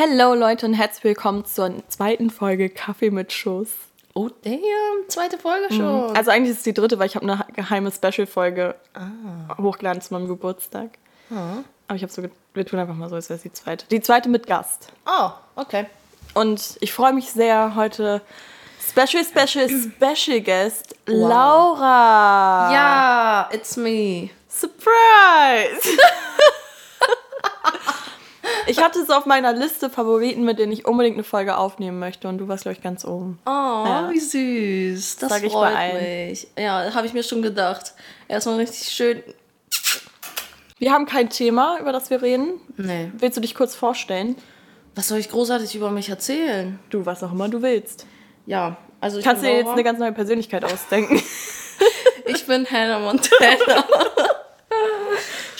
Hallo Leute und herzlich willkommen zur zweiten Folge Kaffee mit Schuss. Oh, damn, zweite Folge schon. Also eigentlich ist es die dritte, weil ich habe eine geheime Special-Folge hochgeladen zu meinem Geburtstag. Aber ich habe so, wir tun einfach mal so, als wäre es die zweite. Die zweite mit Gast. Oh, okay. Und ich freue mich sehr, heute Special, Special, Special Guest Laura. Ja, it's me. Surprise! ich hatte es auf meiner Liste Favoriten, mit denen ich unbedingt eine Folge aufnehmen möchte. Und du warst, glaube ich, ganz oben. Oh, Ja. wie süß. Das Sag ich freut mich. Ja, habe ich mir schon gedacht. Erstmal richtig schön. Wir haben kein Thema, über das wir reden. Nee. Willst du dich kurz vorstellen? Was soll ich großartig über mich erzählen? Du, was auch immer du willst. Ja, also ich Kannst du bin dir jetzt Laura. eine ganz neue Persönlichkeit ausdenken? Ich bin Hannah Montana.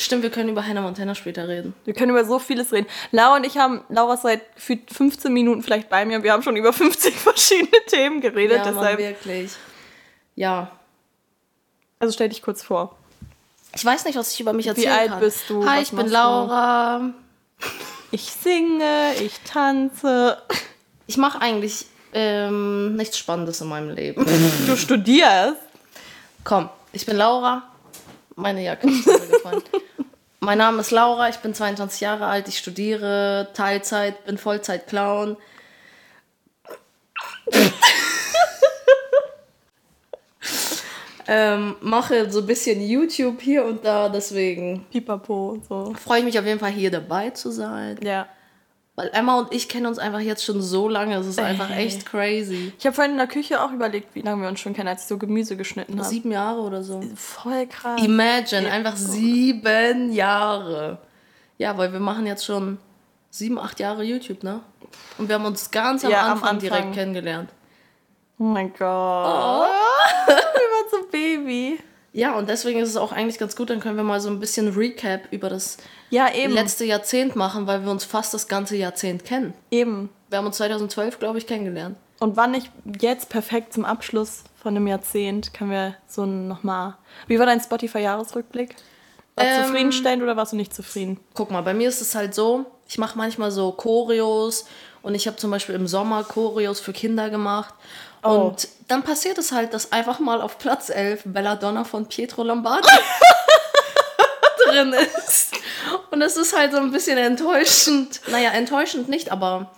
Stimmt, wir können über Hannah Montana später reden. Wir können über so vieles reden. Laura und ich haben, Laura ist seit gefühlt 15 Minuten vielleicht bei mir. Wir haben schon über 50 verschiedene Themen geredet. Ja, Mann, deshalb, wirklich. Ja. also stell dich kurz vor. Ich weiß nicht, was ich über mich erzählen alt kann. bist du? Hi, Was ich bin du? Laura. Ich singe, ich tanze. Ich mache eigentlich ähm, nichts Spannendes in meinem Leben. Du studierst. Komm, ich bin Laura. Meine Jacke ist gefallen. Mein Name ist Laura, ich bin 22 Jahre alt, ich studiere Teilzeit, bin Vollzeit-Clown. ähm, mache so ein bisschen YouTube hier und da, deswegen Pipapo und so. freue ich mich auf jeden Fall hier dabei zu sein. Ja. Weil Emma und ich kennen uns einfach jetzt schon so lange, es ist einfach Ey. echt crazy. Ich habe vorhin in der Küche auch überlegt, wie lange wir uns schon kennen, als ich so Gemüse geschnitten habe. Sieben Jahre oder so. Voll krass. Imagine, einfach sieben Jahre. Ja, weil wir machen jetzt schon sieben, acht Jahre YouTube, ne? Und wir haben uns ganz am, Ja, am Anfang, Anfang. direkt kennengelernt. Oh mein Gott. Baby. Ja, und deswegen ist es auch eigentlich ganz gut, dann können wir mal so ein bisschen Recap über das Ja, eben. letzte Jahrzehnt machen, weil wir uns fast das ganze Jahrzehnt kennen. eben. Wir haben uns 2012, glaube ich, kennengelernt. Und wann nicht jetzt perfekt zum Abschluss von einem Jahrzehnt, können wir so nochmal. Wie war dein Spotify-Jahresrückblick? War Ähm, zufriedenstellend oder warst du nicht zufrieden? Guck mal, bei mir ist es halt so, ich mache manchmal so Choreos und ich habe zum Beispiel im Sommer Choreos für Kinder gemacht. Oh. Und dann passiert es halt, dass einfach mal auf Platz 11 Belladonna von Pietro Lombardi drin ist. Und es ist halt so ein bisschen enttäuschend. Naja, enttäuschend nicht, aber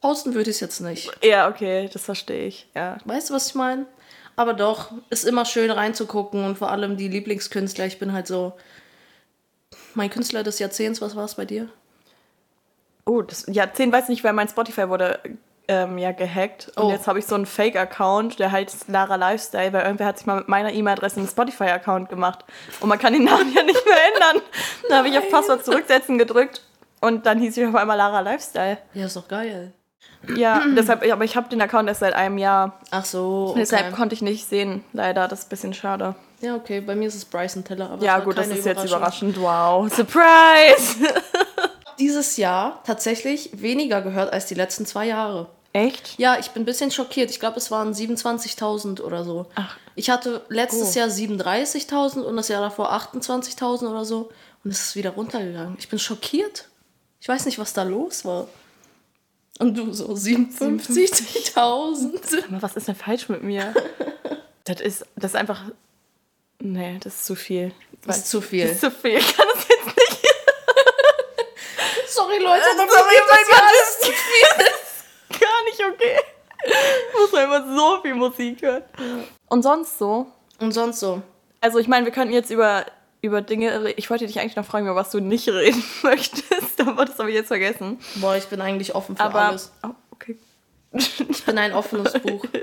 posten würde ich es jetzt nicht. Ja, okay, das verstehe ich. Ja. Weißt du, was ich meine? Aber doch, ist immer schön reinzugucken und vor allem die Lieblingskünstler. Ich bin halt so. Mein Künstler des Jahrzehnts, was war es bei dir? Oh, das Jahrzehnt weiß nicht, weil mein Spotify wurde ähm, ja gehackt. Und Oh. jetzt habe ich so einen Fake-Account, der heißt Lara Lifestyle, weil irgendwer hat sich mal mit meiner E-Mail-Adresse einen Spotify-Account gemacht. Und man kann den Namen ja nicht mehr ändern. Dann habe ich auf Passwort zurücksetzen gedrückt und dann hieß ich auf einmal Lara Lifestyle. Ja, ist doch geil. Ja, deshalb, aber ich habe den Account erst seit einem Jahr. Ach so. Okay. Deshalb konnte ich nicht sehen, leider. Das ist ein bisschen schade. Ja, okay. Bei mir ist es Bryson Teller. Aber Ja, gut, das ist jetzt überraschend. Wow. Surprise! Dieses Jahr tatsächlich weniger gehört als die letzten zwei Jahre. Echt? Ja, ich bin ein bisschen schockiert. Ich glaube, es waren 27.000 oder so. Ach. Ich hatte letztes Oh. Jahr 37.000 und das Jahr davor 28.000 oder so. Und es ist wieder runtergegangen. Ich bin schockiert. Ich weiß nicht, was da los war. Und du so 57.000. Aber was ist denn falsch mit mir? das ist, das ist einfach. Nee, das ist zu viel. Das ist zu viel. Das ist zu viel. Ich kann das jetzt nicht. Sorry, Leute, Sorry, mein ist Gott, alles zu viel. Nicht okay. Ich muss mal immer so viel Musik hören. Und sonst so? Und sonst so. Also, ich meine, wir könnten jetzt über, über Dinge reden. Ich wollte dich eigentlich noch fragen, über was du nicht reden möchtest, aber das habe ich jetzt vergessen. Boah, ich bin eigentlich offen für Aber. alles. Oh, okay. Ich bin ein offenes Buch.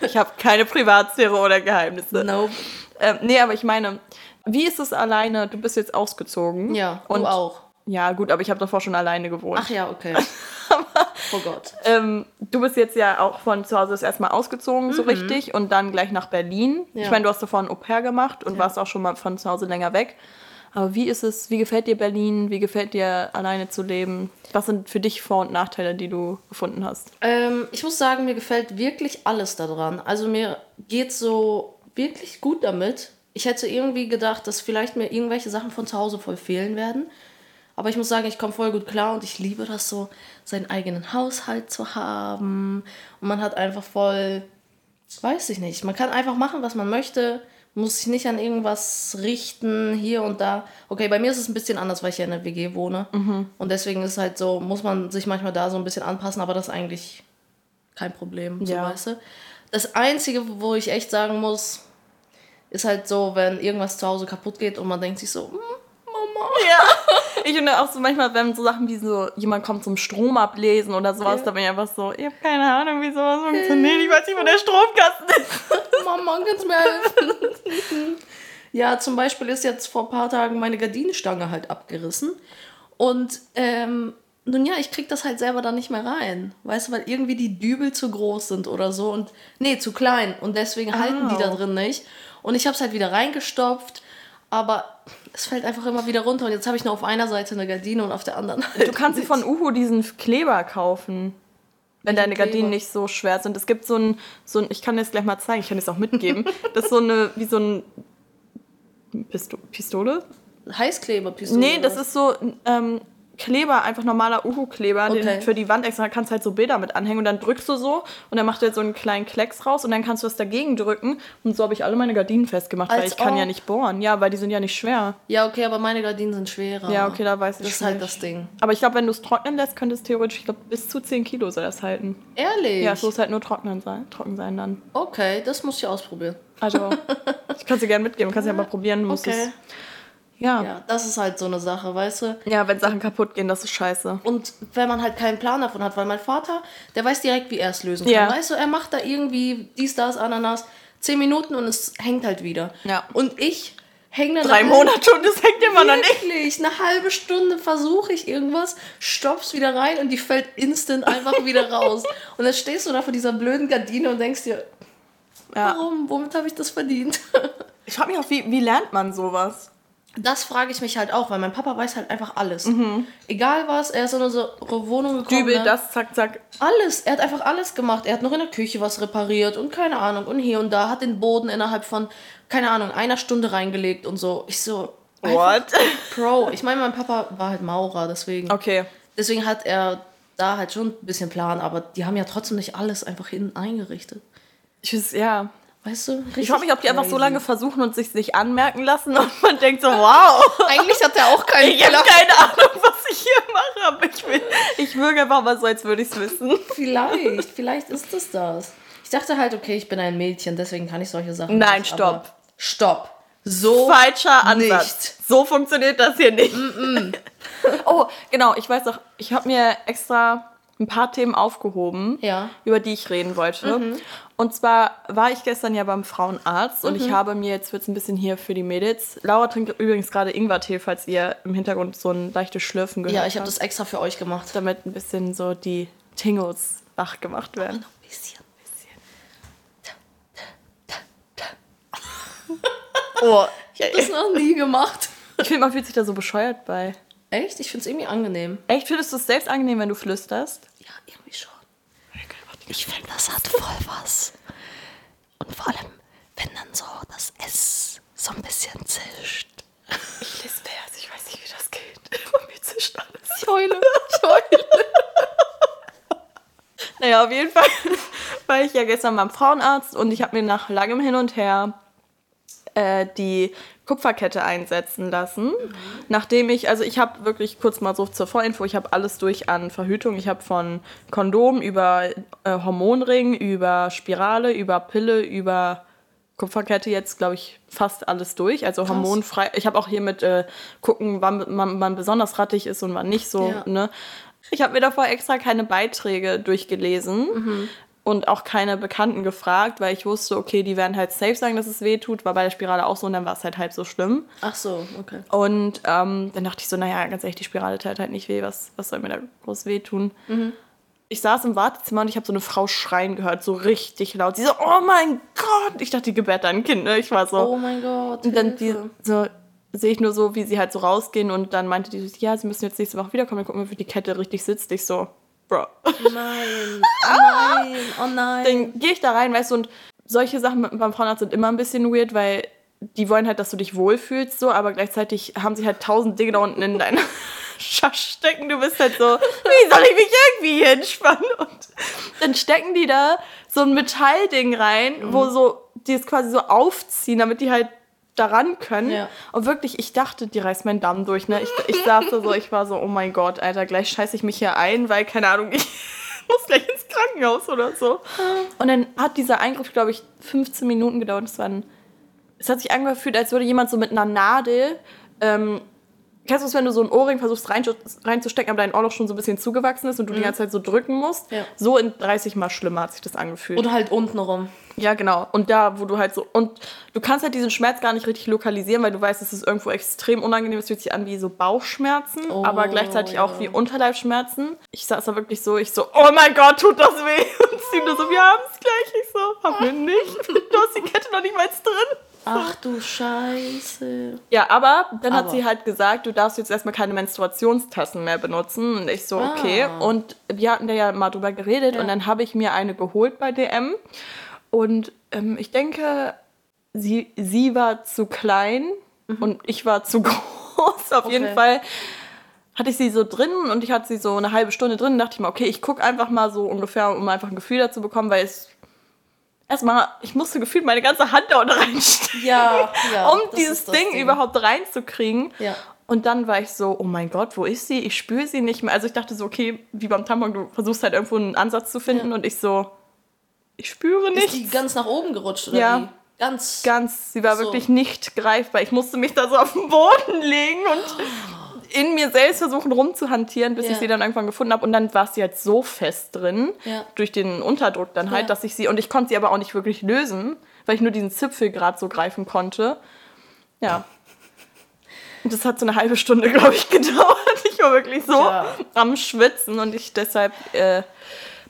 Ich habe keine Privatsphäre oder Geheimnisse. Nope. Ähm, nee, aber ich meine, wie ist es alleine? Du bist jetzt ausgezogen. Ja, und du auch. Ja, gut, aber ich habe davor schon alleine gewohnt. Ach ja, okay. oh Gott. Ähm, du bist jetzt ja auch von zu Hause das erstmal ausgezogen, so richtig, und dann gleich nach Berlin. Mhm. Ja. Ich meine, du hast davor ein Au pair gemacht und warst auch schon mal von zu Hause länger weg. Aber wie ist es, wie gefällt dir Berlin? Wie gefällt dir alleine zu leben? Was sind für dich Vor- und Nachteile, die du gefunden hast? Ähm, ich muss sagen, mir gefällt wirklich alles daran. Also mir geht so wirklich gut damit. Ich hätte irgendwie gedacht, dass vielleicht mir irgendwelche Sachen von zu Hause voll fehlen werden. Aber ich muss sagen, ich komme voll gut klar und ich liebe das so, seinen eigenen Haushalt zu haben. Und man hat einfach voll, weiß ich nicht, man kann einfach machen, was man möchte, muss sich nicht an irgendwas richten, hier und da. Okay, bei mir ist es ein bisschen anders, weil ich ja in der WG wohne. Und deswegen ist es halt so, muss man sich manchmal da so ein bisschen anpassen, aber das ist eigentlich kein Problem, so Ja. weißt du. Das Einzige, wo ich echt sagen muss, ist halt so, wenn irgendwas zu Hause kaputt geht und man denkt sich so, "Hm, Mama. Ja. Ich finde auch so manchmal, wenn so Sachen wie so, jemand kommt zum Strom ablesen oder sowas, Ja. da bin ich einfach so, ich habe keine Ahnung, wie sowas funktioniert. Ich weiß nicht, wo der Stromkasten ist. Mama, kannst du mir helfen? ja, zum Beispiel ist jetzt vor ein paar Tagen meine Gardinenstange halt abgerissen. Und ähm, nun ja, ich krieg das halt selber da nicht mehr rein. Weißt du, weil irgendwie die Dübel zu groß sind oder so. Und nee, zu klein. Und deswegen halten die da drin nicht. Und ich habe es halt wieder reingestopft. Aber es fällt einfach immer wieder runter. Und jetzt habe ich nur auf einer Seite eine Gardine und auf der anderen halt Du kannst dir von Uhu diesen Kleber kaufen. Wenn deine Kleber? Gardinen nicht so schwer sind. Es gibt so ein, so ein, ich kann dir das gleich mal zeigen, ich kann dir das auch mitgeben. Das ist so eine, wie so ein Pisto Pistole? Heißkleberpistole. Nee, das ist so ähm, Kleber, einfach normaler Uhu-Kleber, Okay. den für die Wand extra kannst halt so Bilder mit anhängen und dann drückst du so und dann macht er so einen kleinen Klecks raus und dann kannst du das dagegen drücken und so habe ich alle meine Gardinen festgemacht, weil Als ich kann ja nicht bohren. Ja, weil die sind ja nicht schwer. Ja, okay, aber meine Gardinen sind schwerer. Ja, okay, da weiß ich Das ist halt das Ding. Aber ich glaube, wenn du es trocknen lässt, könnte es theoretisch, ich glaube, bis zu 10 Kilo soll das halten. Ehrlich? Ja, es muss halt nur trocknen sein, trocken sein dann. Okay, das muss ich ausprobieren. Also, ich kann es dir gerne mitgeben, kannst ja mal probieren. Du musst Okay. es, ja. ja. Ja, das ist halt so eine Sache, weißt du? wenn Sachen kaputt gehen, das ist scheiße. Und wenn man halt keinen Plan davon hat, weil mein Vater, der weiß direkt, wie er es lösen kann. Ja. Weißt du, er macht da irgendwie dies, das, Ananas, zehn Minuten und es hängt halt wieder. Ja. Und ich hänge dann Drei eine Monate und es hängt immer noch nicht. Eine halbe Stunde versuche ich irgendwas, stopf's wieder rein und die fällt instant einfach wieder raus. Und dann stehst du da vor dieser blöden Gardine und denkst dir, Ja. warum, womit habe ich das verdient? Ich frage mich auch, wie, wie lernt man sowas? Das frage ich mich halt auch, weil mein Papa weiß halt einfach alles. Egal was, er ist in unsere Wohnung gekommen. Dübel, ne? das, zack, zack. Alles. Er hat einfach alles gemacht. Er hat noch in der Küche was repariert und keine Ahnung. Und hier und da hat den Boden innerhalb von, keine Ahnung, einer Stunde reingelegt und so. Ich so. What? Pro. Ich meine, mein Papa war halt Maurer, deswegen. Okay. Deswegen hat er da halt schon ein bisschen Plan, aber die haben ja trotzdem nicht alles einfach hinten eingerichtet. Ich weiß, ja. Weißt du? Ich frage mich, ob die einfach so crazy. lange versuchen und sich nicht anmerken lassen und man denkt so, wow. Eigentlich hat er auch keinen Ich habe keine Ahnung, was ich hier mache, aber ich, will, ich wirke einfach mal so, als würde ich es wissen. Vielleicht, vielleicht ist es das. Ich dachte halt, okay, ich bin ein Mädchen, deswegen kann ich solche Sachen Nein, nicht. stopp. aber- Stopp. So Falscher Ansatz. nicht. So funktioniert das hier nicht. oh, genau, ich weiß auch, ich habe mir extra ein paar Themen aufgehoben, Ja. über die ich reden wollte. Und zwar war ich gestern ja beim Frauenarzt und ich habe mir, jetzt wird es ein bisschen hier für die Mädels, Laura trinkt übrigens gerade Ingwertee, falls ihr im Hintergrund so ein leichtes Schlürfen gehört Ja, ich habe habt, das extra für euch gemacht. damit ein bisschen so die Tingles wach gemacht werden. Ein bisschen. Oh, Ich habe das noch nie gemacht. ich finde, man fühlt sich da so bescheuert bei. Echt? Ich finde es irgendwie angenehm. Echt, findest du es selbst angenehm, wenn du flüsterst? Ja, irgendwie schon. Ich finde, das hat voll was. Und vor allem, wenn dann so das S so ein bisschen zischt. Ich lispe erst, ich weiß nicht, wie das geht. Von mir zischt alles. Ich heule. Ich heule. Naja, auf jeden Fall war ich ja gestern beim Frauenarzt und ich habe mir nach langem Hin und Her äh, die Kupferkette einsetzen lassen. Nachdem ich, also ich habe wirklich kurz mal so zur Vorinfo, ich habe alles durch an Verhütung. Ich habe von Kondom über äh, Hormonring, über Spirale, über Pille, über Kupferkette jetzt, glaube ich, fast alles durch. Also hormonfrei. Ich habe auch hier mit äh, gucken, wann man, man besonders rattig ist und wann nicht so. Ja. Ne? Ich habe mir davor extra keine Beiträge durchgelesen und auch keine Bekannten gefragt, weil ich wusste, okay, die werden halt safe sagen, dass es weh tut. War bei der Spirale auch so und dann war es halt halb so schlimm. Ach so, okay. Und ähm, dann dachte ich so, naja, ganz ehrlich, die Spirale tut halt nicht weh, was, was soll mir da groß wehtun? Ich saß im Wartezimmer und ich habe so eine Frau schreien gehört, so richtig laut. Sie so, oh mein Gott! Ich dachte, die gebärt ein Kind, ne? Ich war so. Oh mein Gott. und dann die, so sehe ich nur so, wie sie halt so rausgehen und dann meinte die, so, ja, sie müssen jetzt nächste Woche wiederkommen, dann gucken wir, wie die Kette richtig sitzt. Ich so, Bro. Nein. Oh nein. Oh nein. Dann gehe ich da rein, weißt du, und solche Sachen beim Frauenarzt sind immer ein bisschen weird, weil die wollen halt, dass du dich wohlfühlst, so, aber gleichzeitig haben sie halt tausend Dinge da unten in deiner Schasch stecken. Du bist halt so, wie soll ich mich irgendwie hier entspannen? Und dann stecken die da so ein Metallding rein, Mhm. wo so, die es quasi so aufziehen, damit die halt daran können. Ja. Und wirklich, ich dachte, die reißt meinen Damm durch. Ne? Ich, ich saß da so, ich war so, oh mein Gott, Alter, gleich scheiße ich mich hier ein, weil, keine Ahnung, ich muss gleich ins Krankenhaus oder so. Und dann hat dieser Eingriff, glaube ich, 15 Minuten gedauert. Es, es hat sich angefühlt, als würde jemand so mit einer Nadel. Ähm, kennst du es, wenn du so ein Ohrring versuchst rein, reinzustecken, aber dein Ohr noch schon so ein bisschen zugewachsen ist und du die ganze Zeit so drücken musst? Ja. So in 30 Mal schlimmer hat sich das angefühlt. Oder halt unten rum. Ja, genau. Und da, wo du halt so. Und du kannst halt diesen Schmerz gar nicht richtig lokalisieren, weil du weißt, es ist irgendwo extrem unangenehm. Es fühlt sich an wie so Bauchschmerzen, Oh, aber gleichzeitig ja. auch wie Unterleibschmerzen. Ich saß da wirklich so, ich so, oh mein Gott, tut das weh. Und sie nur so, wir haben es gleich. Ich so, haben wir nicht. Du hast die Kette noch nicht mal drin. Ach du Scheiße. Ja, aber dann hat Aber. sie halt gesagt, du darfst jetzt erstmal keine Menstruationstassen mehr benutzen. Und ich so, okay. Ah. Und wir hatten da ja mal drüber geredet Ja. und dann habe ich mir eine geholt bei DM. Und ähm, ich denke, sie, sie war zu klein und ich war zu groß. Auf jeden Mhm. Okay. Fall hatte ich sie so drin und ich hatte sie so eine halbe Stunde drin. dachte ich mir, okay, ich gucke einfach mal so ungefähr, um einfach ein Gefühl dazu bekommen, weil es erstmal, ich musste gefühlt meine ganze Hand da unten reinstecken Ja, ja. um dieses das Ding, überhaupt reinzukriegen. Ja. Und dann war ich so, oh mein Gott, wo ist sie? Ich spüre sie nicht mehr. Also ich dachte so, okay, wie beim Tampon, du versuchst halt irgendwo einen Ansatz zu finden und ich so, ich spüre Ist die ganz nach oben gerutscht, oder Ja. wie? Ganz. Ganz, sie war So. wirklich nicht greifbar. Ich musste mich da so auf den Boden legen und in mir selbst versuchen rumzuhantieren, bis Ja. ich sie dann irgendwann gefunden habe. Und dann war sie halt so fest drin, Ja. durch den Unterdruck dann halt, dass ich sie, und ich konnte sie aber auch nicht wirklich lösen, weil ich nur diesen Zipfel gerade so greifen konnte. Ja. Und das hat so eine halbe Stunde, glaube ich, gedauert. Ich war wirklich so am Schwitzen und ich deshalb äh,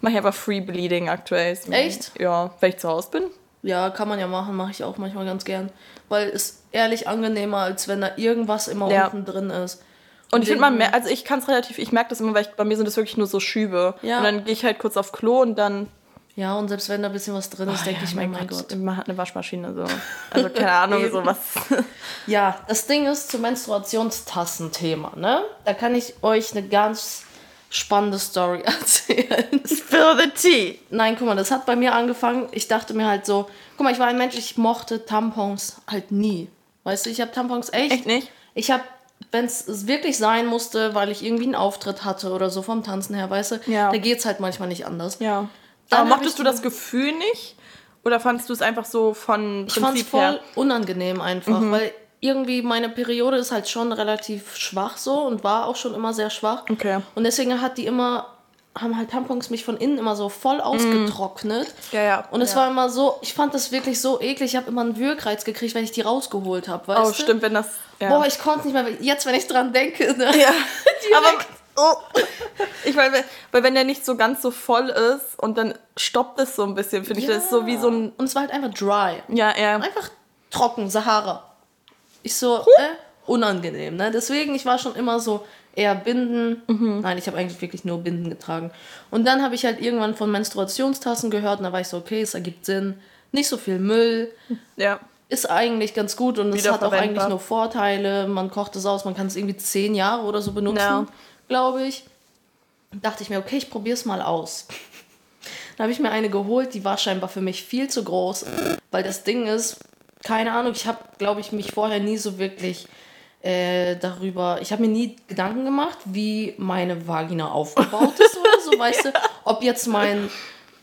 mache ich einfach Free Bleeding aktuell. Echt? Ja, weil ich zu Hause bin. Ja, kann man ja machen, mache ich auch manchmal ganz gern. Weil es ehrlich angenehmer, als wenn da irgendwas immer Ja. unten drin ist. Und ich finde, man merkt, also ich kann es relativ, ich merke das immer, weil ich, bei mir sind das wirklich nur so Schübe. Ja. Und dann gehe ich halt kurz auf Klo und dann. Ja, und selbst wenn da ein bisschen was drin ist, denke Ja, ich mir, mein Gott. Man hat eine Waschmaschine so. Also keine Ahnung, sowas. Ja, das Ding ist zum Menstruationstassen-Thema, ne? Da kann ich euch eine ganz spannende Story erzählen. Spill the tea. Nein, guck mal, das hat bei mir angefangen. Ich dachte mir halt so, guck mal, ich war ein Mensch, ich mochte Tampons halt nie. Weißt du, ich habe Tampons echt. Echt nicht? Ich habe, wenn es wirklich sein musste, weil ich irgendwie einen Auftritt hatte oder so vom Tanzen her, weißt du, Ja. da geht's halt manchmal nicht anders. Ja. Dann Aber mochtest du das Gefühl nicht? Oder fandest du es einfach so von Ich fand's Prinzip voll her? Mhm. unangenehm einfach, weil irgendwie meine Periode ist halt schon relativ schwach so und war auch schon immer sehr schwach. Okay. Und deswegen hat die immer, haben halt Tampons mich von innen immer so voll ausgetrocknet. Ja, ja. Und es ja. war immer so, ich fand das wirklich so eklig. Ich habe immer einen Würgreiz gekriegt, wenn ich die rausgeholt habe, Oh, du? stimmt, wenn das. Ja. Boah, ich konnte nicht mehr. Jetzt, wenn ich dran denke, ne? Ja. Aber. Oh. Ich meine, weil wenn der nicht so ganz so voll ist und dann stoppt es so ein bisschen, finde ich, das ist so wie so ein. Und es war halt einfach dry. Ja, ja. Einfach trocken, Sahara. Ich so, äh, unangenehm, ne? Deswegen, ich war schon immer so eher Binden. Mhm. Nein, ich habe eigentlich wirklich nur Binden getragen. Und dann habe ich halt irgendwann von Menstruationstassen gehört und da war ich so, okay, es ergibt Sinn. Nicht so viel Müll. Ja. Ist eigentlich ganz gut und es hat auch eigentlich nur Vorteile. Man kocht es aus, man kann es irgendwie zehn Jahre oder so benutzen, Ja. glaube ich. Dachte ich mir, okay, ich probiere es mal aus. Dann habe ich mir eine geholt, die war scheinbar für mich viel zu groß, weil das Ding ist, keine Ahnung, ich habe, glaube ich, mich vorher nie so wirklich äh, darüber, ich habe mir nie Gedanken gemacht, wie meine Vagina aufgebaut ist oder so, weißt du, ob jetzt mein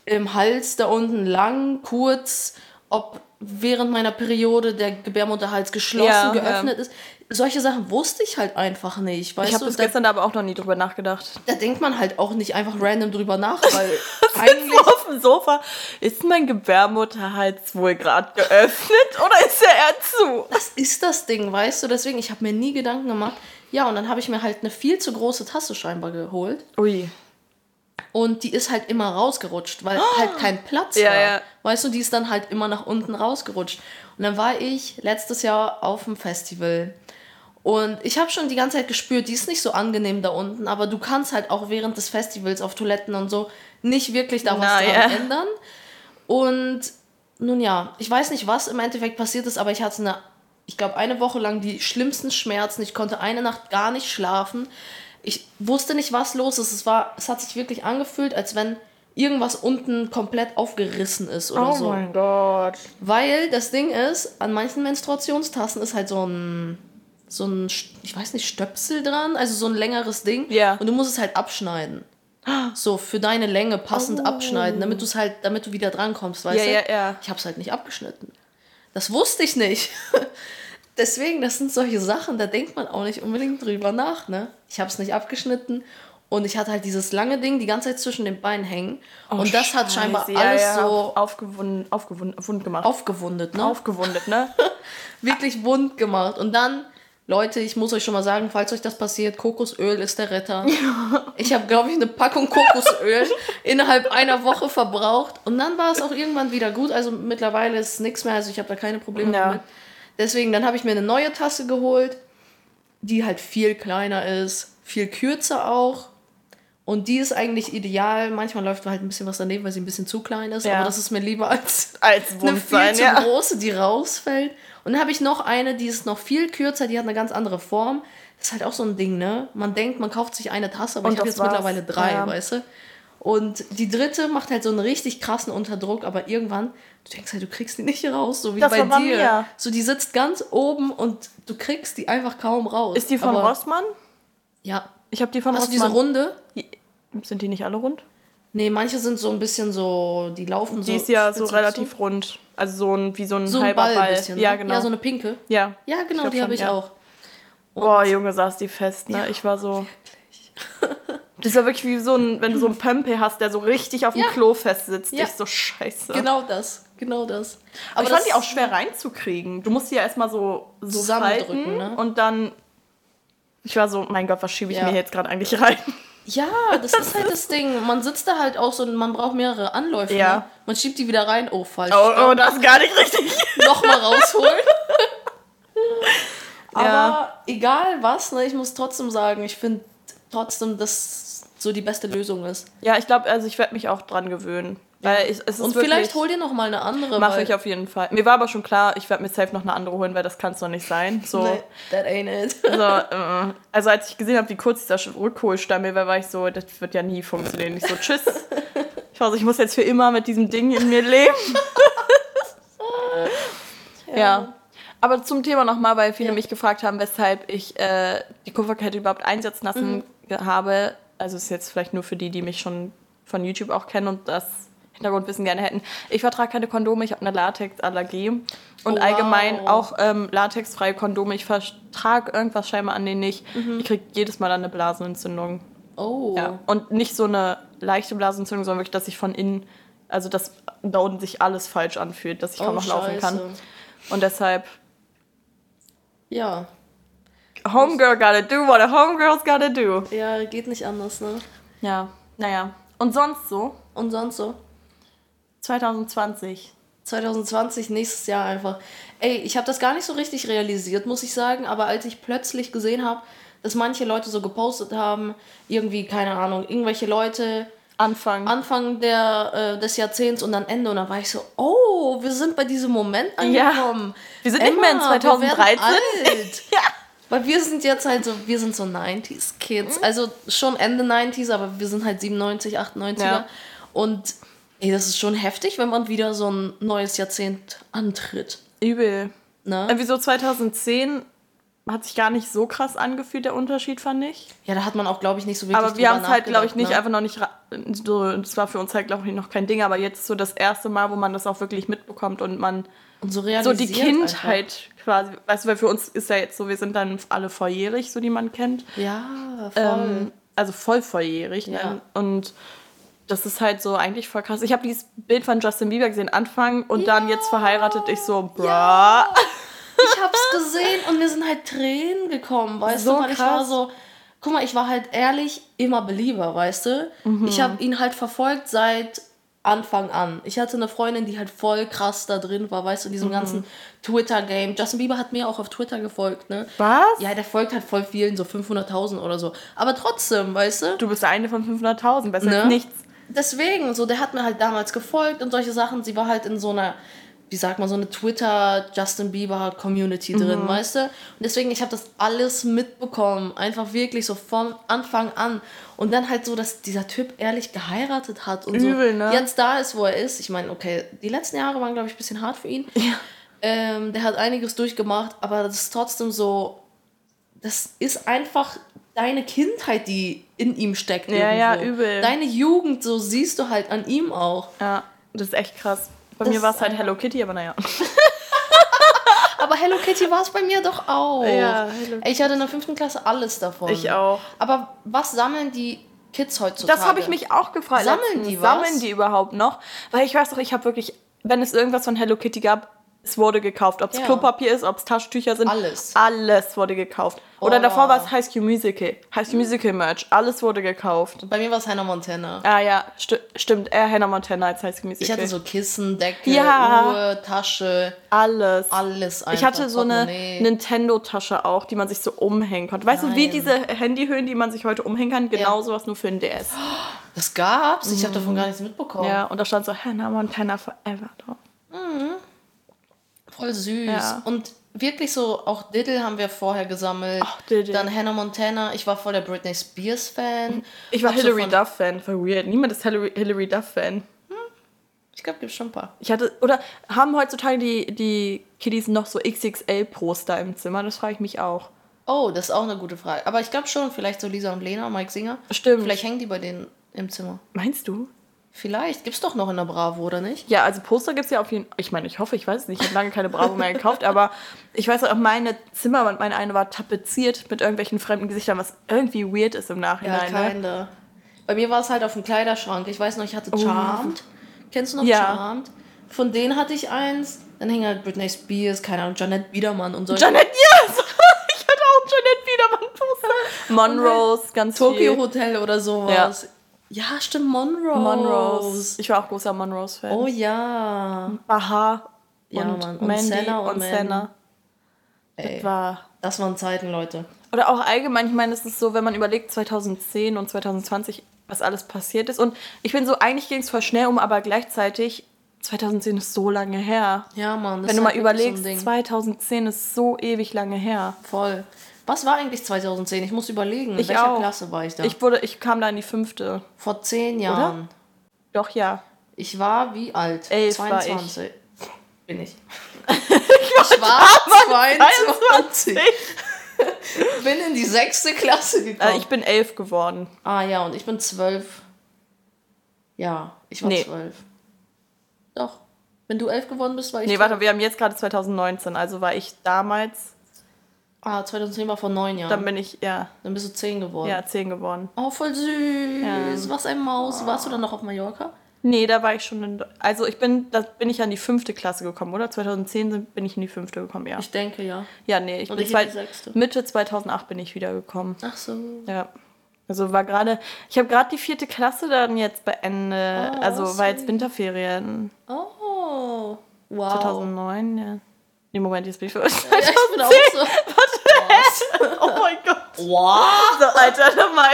im Hals da unten lang, kurz, ob während meiner Periode der Gebärmutterhals geschlossen, Ja, geöffnet ist. Solche Sachen wusste ich halt einfach nicht. Weißt Ich habe du? bis da, gestern aber auch noch nie drüber nachgedacht. da denkt man halt auch nicht einfach random drüber nach, weil eigentlich. auf dem Sofa. Ist mein Gebärmutterhals wohl gerade geöffnet oder ist er eher zu? Das ist das Ding, weißt du? Deswegen, ich habe mir nie Gedanken gemacht. Ja, und dann habe ich mir halt eine viel zu große Tasse scheinbar geholt. Ui. Und die ist halt immer rausgerutscht, weil halt kein Platz Ja, war. ja. Weißt du, die ist dann halt immer nach unten rausgerutscht. Und dann war ich letztes Jahr auf dem Festival. Und ich habe schon die ganze Zeit gespürt, die ist nicht so angenehm da unten, aber du kannst halt auch während des Festivals auf Toiletten und so nicht wirklich da was Na, dran ja. ändern. Und nun ja, ich weiß nicht, was im Endeffekt passiert ist, aber ich hatte eine ich glaube, eine Woche lang die schlimmsten Schmerzen. Ich konnte eine Nacht gar nicht schlafen. Ich wusste nicht, was los ist. Es, war, es hat sich wirklich angefühlt, als wenn irgendwas unten komplett aufgerissen ist oder Oh so. mein Gott. Weil das Ding ist, an manchen Menstruationstassen ist halt so ein, so ein, ich weiß nicht, Stöpsel dran, also so ein längeres Ding. Ja. Und du musst es halt abschneiden. So für deine Länge passend Oh. abschneiden, damit du es halt, damit du wieder drankommst, weißt Ja, du? ja, ja. Ich habe es halt nicht abgeschnitten. Das wusste ich nicht. Deswegen, das sind solche Sachen, da denkt man auch nicht unbedingt drüber nach, ne? Ich habe es nicht abgeschnitten und ich hatte halt dieses lange Ding die ganze Zeit zwischen den Beinen hängen und das hat scheinbar Scheiße, alles ja, ja. so aufgewunden, aufgewunden, wund gemacht. aufgewundet, ne? Aufgewundet, ne? wirklich wund gemacht. Und dann, Leute, ich muss euch schon mal sagen, falls euch das passiert, Kokosöl ist der Retter. Ich habe, glaube ich, eine Packung Kokosöl innerhalb einer Woche verbraucht. Und dann war es auch irgendwann wieder gut. Also mittlerweile ist nichts mehr, also ich habe da keine Probleme Ja. damit. Deswegen, dann habe ich mir eine neue Tasse geholt, die halt viel kleiner ist, viel kürzer auch. Und die ist eigentlich ideal. Manchmal läuft halt ein bisschen was daneben, weil sie ein bisschen zu klein ist. Ja. Aber das ist mir lieber als Als eine viel zu ja. große, die rausfällt. Und dann habe ich noch eine, die ist noch viel kürzer, die hat eine ganz andere Form. Das ist halt auch so ein Ding, ne? Man denkt, man kauft sich eine Tasse, aber Und ich habe jetzt war's. mittlerweile drei, Ja. weißt du? Und die dritte macht halt so einen richtig krassen Unterdruck, aber irgendwann, du denkst halt, du kriegst die nicht raus, so wie Das bei dir. mir. So, die sitzt ganz oben und du kriegst die einfach kaum raus. Ist die von aber, Rossmann? Ja. Ich habe die von Hast du diese Rossmann. Runde? Sind die nicht alle rund? Nee, manche sind so ein bisschen so, die laufen so. Die ist ja so relativ rund. Also so ein, wie so ein so halber Ball, Ball. bisschen. Ne? Ja, genau. Ja, so eine pinke. ja. Ja, genau, die habe ich ja. auch. Boah, Junge, saß die fest, ne? Ich war so. Das war wirklich wie so ein, wenn du so einen Pömpel hast, der so richtig auf dem Ja. Klo fest sitzt. Ja. Ich so scheiße. Genau das, genau das. Aber ich fand das- die auch schwer reinzukriegen. Du musst die ja erstmal so, so Zusammendrücken, ne? und dann. Ich war so, mein Gott, was schiebe ich Ja. mir jetzt gerade eigentlich rein? Ja, das ist halt das Ding. Man sitzt da halt auch so und man braucht mehrere Anläufe. Ja. Ne? Man schiebt die wieder rein. Oh, falsch. Oh, oh, das ist gar nicht richtig. Nochmal rausholen. Aber Ja. egal was, ne, ich muss trotzdem sagen, ich finde trotzdem, dass so die beste Lösung ist. Ja, ich glaube, also ich werde mich auch dran gewöhnen. Weil ich, es ist Und wirklich, vielleicht hol dir noch mal eine andere. Mache ich auf jeden Fall. Mir war aber schon klar, ich werde mir safe noch eine andere holen, weil das kann es doch nicht sein. So, Nee, that ain't it. so äh, also als ich gesehen habe, wie kurz dieser Rückholstammel war, war ich so, das wird ja nie funktionieren. Ich so, tschüss. Ich weiß, ich muss jetzt für immer mit diesem Ding in mir leben. ja. Aber zum Thema nochmal, weil viele Ja. mich gefragt haben, weshalb ich äh, die Kupferkette überhaupt einsetzen lassen ge- habe. Also ist jetzt vielleicht nur für die, die mich schon von YouTube auch kennen und das Hintergrundwissen gerne hätten. Ich vertrage keine Kondome, ich habe eine Latexallergie. Und Oh, wow. allgemein auch ähm, latexfreie Kondome. Ich vertrage irgendwas scheinbar an denen nicht. Ich kriege jedes Mal dann eine Blasenentzündung. Oh. Ja. Und nicht so eine leichte Blasenentzündung, sondern wirklich, dass ich von innen, also dass da unten sich alles falsch anfühlt, dass ich kaum Oh, noch laufen kann. Und deshalb, Ja. Homegirl gotta do what a homegirl's gotta do. Ja, geht nicht anders, ne? Ja, naja. Und sonst so, Und sonst so? 2020. 2020, nächstes Jahr einfach. Ey, ich habe das gar nicht so richtig realisiert, muss ich sagen, aber als ich plötzlich gesehen habe, dass manche Leute so gepostet haben, irgendwie, keine Ahnung, irgendwelche Leute Anfang. Anfang der, äh, des Jahrzehnts und dann Ende und dann war ich so, oh, wir sind bei diesem Moment angekommen. Wir sind nicht mehr in wir werden 2013. alt. ja. Weil wir sind jetzt halt so, wir sind so 90s Kids. Mhm. Also schon Ende 90s, aber wir sind halt 97, 98er. Ja. Und ey, das ist schon heftig, wenn man wieder so ein neues Jahrzehnt antritt. Übel. Ne? Irgendwie so 2010 hat sich gar nicht so krass angefühlt, der Unterschied, fand ich. Ja, da hat man auch, glaube ich, nicht so wirklich Aber wir haben es halt, glaube ich, nicht ne? einfach noch nicht. So, das war für uns halt, glaube ich, noch kein Ding. Aber jetzt so das erste Mal, wo man das auch wirklich mitbekommt und man Und so so realisiert die Kindheit quasi. Weißt du, weil für uns ist ja jetzt so, wir sind dann alle volljährig, so die man kennt. Einfach. Ja, voll. Ähm, also voll volljährig. Ja. Ne? Und das ist halt so eigentlich voll krass. Ich habe dieses Bild von Justin Bieber gesehen, Anfang und dann jetzt verheiratet. Ich so, bra. ich hab's gesehen und mir sind halt Tränen gekommen, weißt So du? Weil ich war krass. so, guck mal, ich war halt ehrlich immer Belieber, weißt du? Mhm. Ich habe ihn halt verfolgt seit Anfang an. Ich hatte eine Freundin, die halt voll krass da drin war, weißt du, in diesem Mhm. ganzen Twitter-Game. Justin Bieber hat mir auch auf Twitter gefolgt, ne? Was? Ja, der folgt halt voll vielen, so 500.000 oder so. Aber trotzdem, weißt du? Du bist eine von 500.000, besser Ne? nichts. Deswegen, so, der hat mir halt damals gefolgt und solche Sachen. Sie war halt in so einer wie sagt man, so eine Twitter-Justin Bieber-Community drin, Mhm. weißt du? Und deswegen, ich habe das alles mitbekommen. Einfach wirklich so von Anfang an. Und dann halt so, dass dieser Typ ehrlich geheiratet hat und Übel, so ne? jetzt da ist, wo er ist. Ich meine, okay, die letzten Jahre waren, glaube ich, ein bisschen hart für ihn. Ja. Ähm, der hat einiges durchgemacht, aber das ist trotzdem so, das ist einfach deine Kindheit, die in ihm steckt. Ja, ja, irgendwo. übel. Deine Jugend, so siehst du halt an ihm auch. Ja, das ist echt krass. Bei Das mir war es halt Hello Kitty, aber naja. Aber Hello Kitty war es bei mir doch auch. Ja, Ich hatte in der fünften Klasse alles davon. Ich auch. Aber was sammeln die Kids heutzutage? Das habe ich mich auch gefragt. Sammeln die was? Sammeln die überhaupt noch? Weil ich weiß doch, ich habe wirklich, wenn es irgendwas von Hello Kitty gab, es wurde gekauft. Ob es Ja. Klopapier ist, ob es Taschentücher sind. Alles. Alles wurde gekauft. Oder Oh. davor war es High School Musical. High School Musical Merch. Alles wurde gekauft. Bei mir war es Hannah Montana. Ah ja, sti stimmt. Eher Hannah Montana als High School Musical. Ich hatte so Kissen, Decke, Ja. Uhr, Tasche, alles. alles einfach. Ich hatte so eine. Nintendo-Tasche auch, die man sich so umhängen konnte. Weißt du, wie Nein. diese Handyhöhen, die man sich heute umhängen kann? Genau sowas nur für ein DS. Das gab's? Ich habe davon gar nichts mitbekommen. Ja, und da stand so Hannah Montana Forever drauf. Voll süß. Ja. Und wirklich so, auch Diddle haben wir vorher gesammelt. Ach, Diddle. Dann Hannah Montana. Ich war voll der Britney Spears Fan. Ich war Hab so Hilary von- Duff-Fan, voll weird. Niemand ist Hilary, Hilary Duff-Fan. Ich glaube, gibt schon ein paar. Ich hatte, oder haben heutzutage die, die Kiddies noch so XXL-Poster im Zimmer? Das frage ich mich auch. Oh, das ist auch eine gute Frage. Aber ich glaube schon, vielleicht so Lisa und Lena, Mike Singer. Stimmt. Vielleicht hängen die bei denen im Zimmer. Meinst du? Vielleicht. Gibt's doch noch in der Bravo, oder nicht? Ja, also Poster gibt es ja auf jeden Fall. Ich meine, ich hoffe, ich weiß es nicht. Ich habe lange keine Bravo mehr gekauft, aber ich weiß auch, meine Zimmerwand, meine eine war tapeziert mit irgendwelchen fremden Gesichtern, was irgendwie weird ist im Nachhinein. ne? keine. Bei mir war es halt auf dem Kleiderschrank. Ich weiß noch, ich hatte Charmed. Kennst du noch Oh. Ja. Charmed? Von denen hatte ich eins. Dann hing halt Britney Spears, keine Ahnung, Janet Biedermann und so. Janet, yes! ich hatte auch Janet Biedermann-Poster. Monrose, ganz Tokyo viel. Hotel oder sowas. Ja, stimmt, Monrose. Monrose. Ich war auch großer Monrose-Fan. Oh ja. Baha Ja, und Mann. Und Mandy Senna und und Man. Senna. Ey, Das war das waren Zeiten, Leute. Oder auch allgemein, ich meine, es ist so, wenn man überlegt, 2010 und 2020, was alles passiert ist. Und ich bin so, eigentlich ging es voll schnell um, aber gleichzeitig, 2010 ist so lange her. Ja, Mann. Das wenn ist du mal überlegst, so ein Ding. 2010 ist so ewig lange her. Voll. Was war eigentlich 2010? Ich muss überlegen. In Ich welcher auch. Klasse war ich da? Ich, wurde, ich kam da in die fünfte. Vor zehn Jahren. Doch, ja. Ich war wie alt? Elf war 22. Bin ich. ich war 22. Bin in die sechste Klasse gekommen. Äh, ich bin elf geworden. ah ja, und ich bin zwölf. Ja, ich war Nee. zwölf. Doch. Wenn du elf geworden bist, war ich Nee, warte, wir haben jetzt gerade 2019, also war ich damals, Ah, 2010 war vor neun Jahren. dann bin ich, ja, Dann bist du zehn geworden. ja, zehn geworden. Oh, voll süß. Was ein Maus. Warst du dann noch auf Mallorca? Nee, da war ich schon in, also ich bin, da bin ich an die fünfte Klasse gekommen, oder? 2010 sind- bin ich in die fünfte gekommen, ja. Ich denke, ja. Ja, nee, ich Und bin ich zwei, sechste. Mitte 2008 bin ich wiedergekommen. Ach so. Ja. Also war gerade, ich habe gerade die vierte Klasse dann jetzt beendet. Oh, also war jetzt Winterferien Oh. Wow. 2009, ja. Nee, Moment, jetzt bin ich für Ja, ich bin auch so. Oh mein Gott. Wow. So, Alter, nochmal.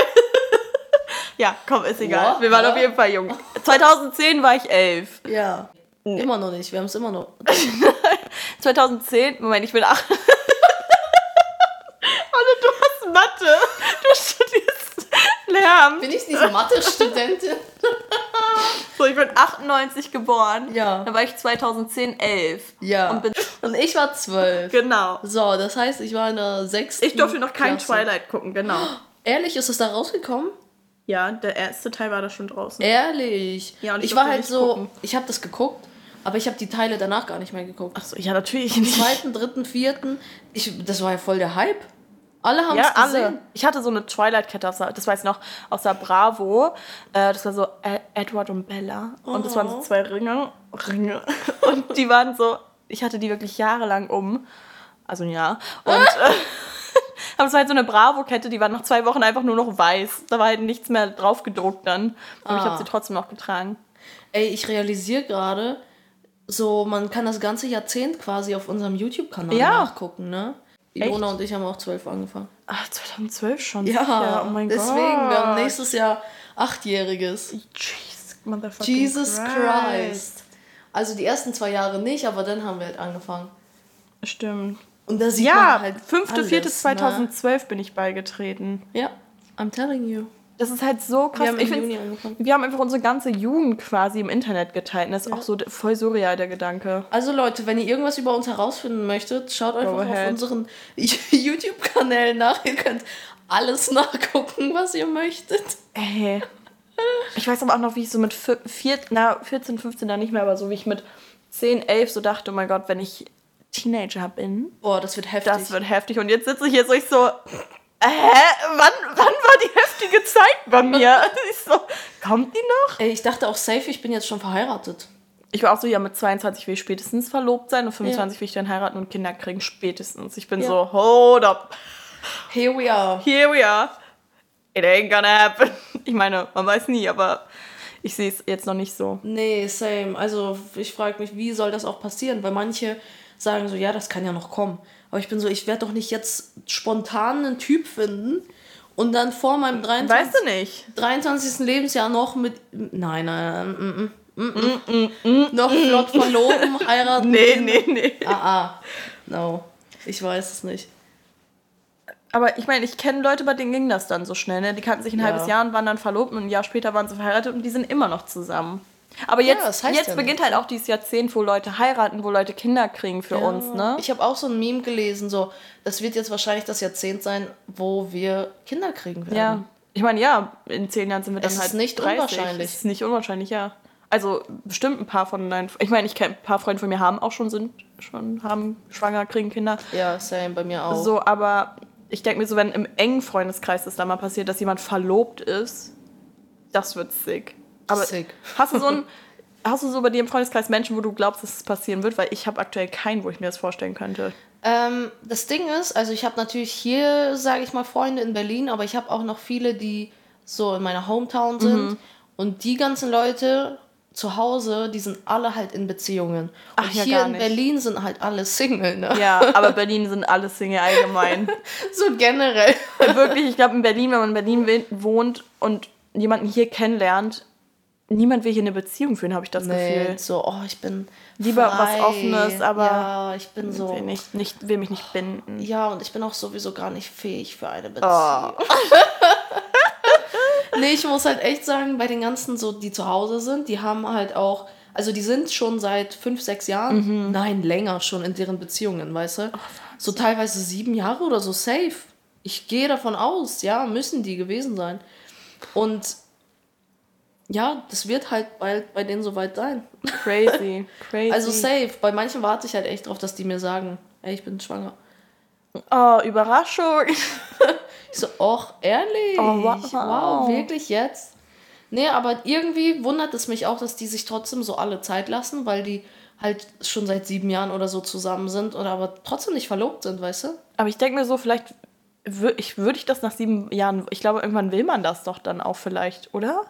ja, komm, ist egal. What? Wir waren auf jeden Fall jung. 2010 war ich elf. Ja. Immer noch nicht. Wir haben es immer noch. 2010, Moment, ich bin acht. Anne, du hast Mathe. Lehramt. Bin ich diese Mathe-Studentin? So, ich bin 98 geboren. Ja. Dann war ich 2010 elf. Ja. Und Und ich war zwölf. genau. So, das heißt, ich war in der sechsten Ich durfte noch kein Klasse. Twilight gucken, genau. Ehrlich, ist es da rausgekommen? Ja, der erste Teil war da schon draußen. Ehrlich. Ja, und ich ich war halt so, gucken. ich habe das geguckt, aber ich habe die Teile danach gar nicht mehr geguckt. Achso, ja, natürlich nicht. Zweiten, dritten, vierten, ich, das war ja voll der Hype. Alle haben es Ja, gesehen. alle. Ich hatte so eine Twilight-Kette, aus der- das weiß ich noch, aus der Bravo. Äh, das war so Ed- Edward und Bella. Und das waren so zwei Ringe. Ringe. Und die waren so, ich hatte die wirklich jahrelang um. Also ein Jahr. Und äh, aber es war halt so eine Bravo-Kette, die war nach zwei Wochen einfach nur noch weiß. Da war halt nichts mehr drauf gedruckt dann. Und ich Ah. habe sie trotzdem noch getragen. Ey, ich realisiere gerade, so man kann das ganze Jahrzehnt quasi auf unserem YouTube-Kanal Ja. nachgucken, ne? Ilona und ich haben auch zwölf angefangen. Ach, 2012 schon. Ja, oh mein deswegen, Gott. wir haben nächstes Jahr achtjähriges. Jesus, motherfucking Jesus Christ. Also die ersten zwei Jahre nicht, aber dann haben wir halt angefangen. Stimmt. Und da sieht Ja, man halt 5.4.2012 ne? bin ich beigetreten. Ja, I'm telling you. Das ist halt so krass. Wir haben ich angefangen. wir haben einfach unsere ganze Jugend quasi im Internet geteilt. Und das ist Ja. auch so voll surreal, der Gedanke. Also Leute, wenn ihr irgendwas über uns herausfinden möchtet, schaut einfach auf ahead. unseren YouTube-Kanälen nach. Ihr könnt alles nachgucken, was ihr möchtet. Ey. Ich weiß aber auch noch, wie ich so mit vier, vier, na, 14, 15 dann nicht mehr, aber so wie ich mit 10, 11 so dachte, oh mein Gott, wenn ich Teenager bin, Boah, das wird heftig. das wird heftig. Und jetzt sitze ich hier so, ich so, hä, wann, wann war die heftige Zeit bei mir? Ich so, kommt die noch? Ey, ich dachte auch safe, ich bin jetzt schon verheiratet. Ich war auch so, ja, mit 22 will ich spätestens verlobt sein und 25 will ich dann heiraten und Kinder kriegen, spätestens. Ich bin Ja. so, hold up, Here we are. here we are. It ain't gonna happen. Ich meine, man weiß nie, aber ich sehe es jetzt noch nicht so. Nee, same. Also ich frage mich, wie soll das auch passieren? Weil manche sagen so, ja, das kann ja noch kommen. Aber ich bin so, ich werde doch nicht jetzt spontan einen Typ finden und dann vor meinem 23. Weißt du nicht? 23. Lebensjahr noch mit. Nein, nein, mm, mm, mm, mm. noch flott verloben, heiraten. Nee, nee, nee. Ah, ah. No. Ich weiß es nicht. Aber ich meine, ich kenne Leute, bei denen ging das dann so schnell. Ne? Die kannten sich ein Ja. halbes Jahr und waren dann verlobt und ein Jahr später waren sie verheiratet und die sind immer noch zusammen. Aber jetzt, das heißt jetzt ja beginnt nichts. halt auch dieses Jahrzehnt, wo Leute heiraten, wo Leute Kinder kriegen für uns, ne? Ich habe auch so ein Meme gelesen, so, das wird jetzt wahrscheinlich das Jahrzehnt sein, wo wir Kinder kriegen werden. Ja. Ich meine, ja, in zehn Jahren sind wir dann Es ist halt nicht 30. unwahrscheinlich. Es ist nicht unwahrscheinlich, ja. Also bestimmt ein paar von deinen. Ich meine, ich kenne ein paar Freunde von mir haben auch schon sind schon haben schwanger, kriegen Kinder. Ja, same, bei mir auch. So, aber ich denke mir so, wenn im engen Freundeskreis das da mal passiert, dass jemand verlobt ist, das wird sick. Aber Sick. hast du so ein Hast du so bei dir im Freundeskreis Menschen, wo du glaubst, dass es passieren wird? Weil ich habe aktuell keinen, wo ich mir das vorstellen könnte. Ähm, das Ding ist, also ich habe natürlich hier, sage ich mal, Freunde in Berlin, aber ich habe auch noch viele, die so in meiner Hometown sind. Mhm. Und die ganzen Leute zu Hause, die sind alle halt in Beziehungen. Und Ach ja, hier in nicht. Berlin sind halt alle Single, ne? Ja, aber Berlin sind alle Single allgemein. So generell. Wirklich, ich glaube in Berlin, wenn man in Berlin wohnt und jemanden hier kennenlernt, niemand will hier eine Beziehung führen, habe ich das Gefühl. so, oh, ich bin Lieber frei. was Offenes, aber Ja, ich bin so... Will, nicht, nicht, will mich nicht binden. Ja, und ich bin auch sowieso gar nicht fähig für eine Oh. Beziehung. nee, ich muss halt echt sagen, bei den ganzen, so, die zu Hause sind, die haben halt auch, also die sind schon seit fünf, sechs Jahren, Mhm. nein, länger schon in deren Beziehungen, weißt du? so teilweise sieben Jahre oder so safe. Ich gehe davon aus, ja, müssen die gewesen sein. Und ja, das wird halt bald bei denen soweit sein. Crazy, crazy. Also safe. Bei manchen warte ich halt echt drauf, dass die mir sagen, ey, ich bin schwanger. oh, Überraschung. Ich so, och, ehrlich? Oh, wow. wow, wirklich jetzt? Nee, aber irgendwie wundert es mich auch, dass die sich trotzdem so alle Zeit lassen, weil die halt schon seit sieben Jahren oder so zusammen sind oder aber trotzdem nicht verlobt sind, weißt du? Aber ich denke mir so, vielleicht wür- ich, würde ich das nach sieben Jahren, ich glaube, irgendwann will man das doch dann auch vielleicht, oder?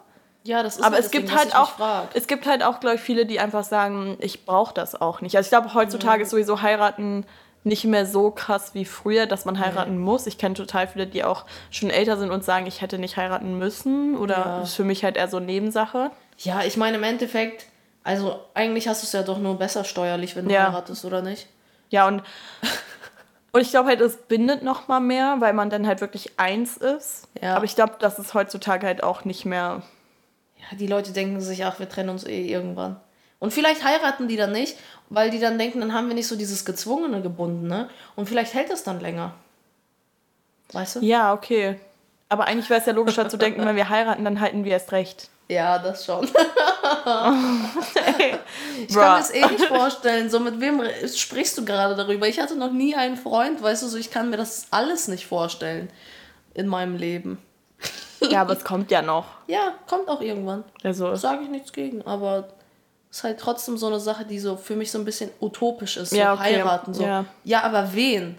Ja, das ist Aber halt es gibt halt auch, es gibt halt auch, glaube ich, viele, die einfach sagen, ich brauche das auch nicht. Also ich glaube, heutzutage ist sowieso heiraten nicht mehr so krass wie früher, dass man heiraten muss. Ich kenne total viele, die auch schon älter sind und sagen, ich hätte nicht heiraten müssen oder Ja. ist für mich halt eher so Nebensache. Ja, ich meine im Endeffekt, also eigentlich hast du es ja doch nur besser steuerlich, wenn du Ja. heiratest, oder nicht? Ja, und, und ich glaube halt, es bindet noch mal mehr, weil man dann halt wirklich eins ist. Ja. Aber ich glaube, das ist heutzutage halt auch nicht mehr. Ja, die Leute denken sich, ach, wir trennen uns eh irgendwann. Und vielleicht heiraten die dann nicht, weil die dann denken, dann haben wir nicht so dieses gezwungene Gebundene. Und vielleicht hält es dann länger. Weißt du? Ja, okay. Aber eigentlich wäre es ja logischer zu denken, wenn wir heiraten, dann halten wir erst recht. Ja, das schon. Ich Bruh. kann mir das eh nicht vorstellen. So, mit wem sprichst du gerade darüber? Ich hatte noch nie einen Freund, weißt du, so ich kann mir das alles nicht vorstellen in meinem Leben. Ja, aber es kommt ja noch. Ja, kommt auch irgendwann. Also, Sage ich nichts gegen, aber es ist halt trotzdem so eine Sache, die so für mich so ein bisschen utopisch ist. So Ja, okay. heiraten. So. Ja. ja, aber wen?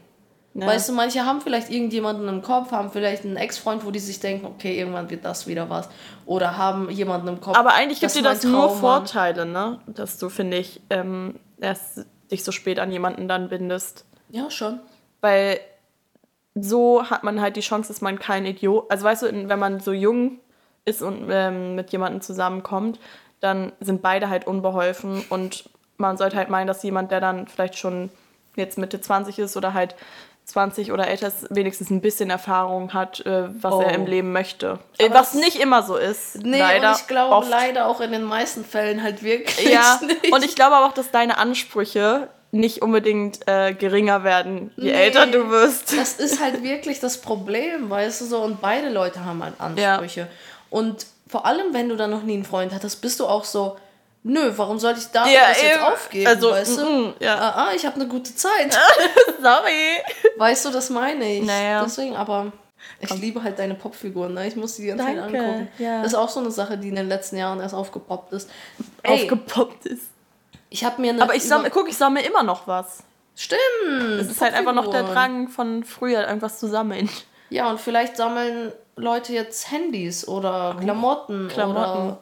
ja. Weißt du, manche haben vielleicht irgendjemanden im Kopf, haben vielleicht einen Ex-Freund, wo die sich denken, okay, irgendwann wird das wieder was. Oder haben jemanden im Kopf. aber eigentlich gibt dir das nur Traummann. Vorteile, ne? Dass du, finde ich, ähm, erst dich so spät an jemanden dann bindest. Ja, schon. Weil so hat man halt die Chance, dass man kein Idiot. Also weißt du, wenn man so jung ist und ähm, mit jemandem zusammenkommt, dann sind beide halt unbeholfen und man sollte halt meinen, dass jemand, der dann vielleicht schon jetzt Mitte 20 ist oder halt 20 oder älter ist, wenigstens ein bisschen Erfahrung hat, äh, was Oh. er im Leben möchte. Äh, Aber was das- nicht immer so ist. Nee, leider. und ich glaube oft. leider auch in den meisten Fällen halt wirklich Ja, nicht. und ich glaube aber auch, dass deine Ansprüche nicht unbedingt äh, geringer werden, je Nee. älter du wirst. Das ist halt wirklich das Problem, weißt du so, und beide Leute haben halt Ansprüche. Und vor allem, wenn du dann noch nie einen Freund hattest, bist du auch so, nö, warum soll ich da Ja, das jetzt eben. aufgeben, Also, weißt du? mm, ja. Ah, ah, ich habe eine gute Zeit. Sorry. weißt du, das meine ich. Naja. Deswegen, aber ich liebe halt deine Popfiguren, ne? Ich muss die die ganze Zeit angucken. ja. Das ist auch so eine Sache, die in den letzten Jahren erst aufgepoppt ist. Ey, Aufgepoppt ist. Ich habe mir eine Aber ich sammle, guck, ich sammle immer noch was. Stimmt. Es ist halt einfach noch der. Drang von früher, irgendwas zu sammeln. Ja, und vielleicht sammeln Leute jetzt Handys oder Klamotten, Oh, Klamotten. oder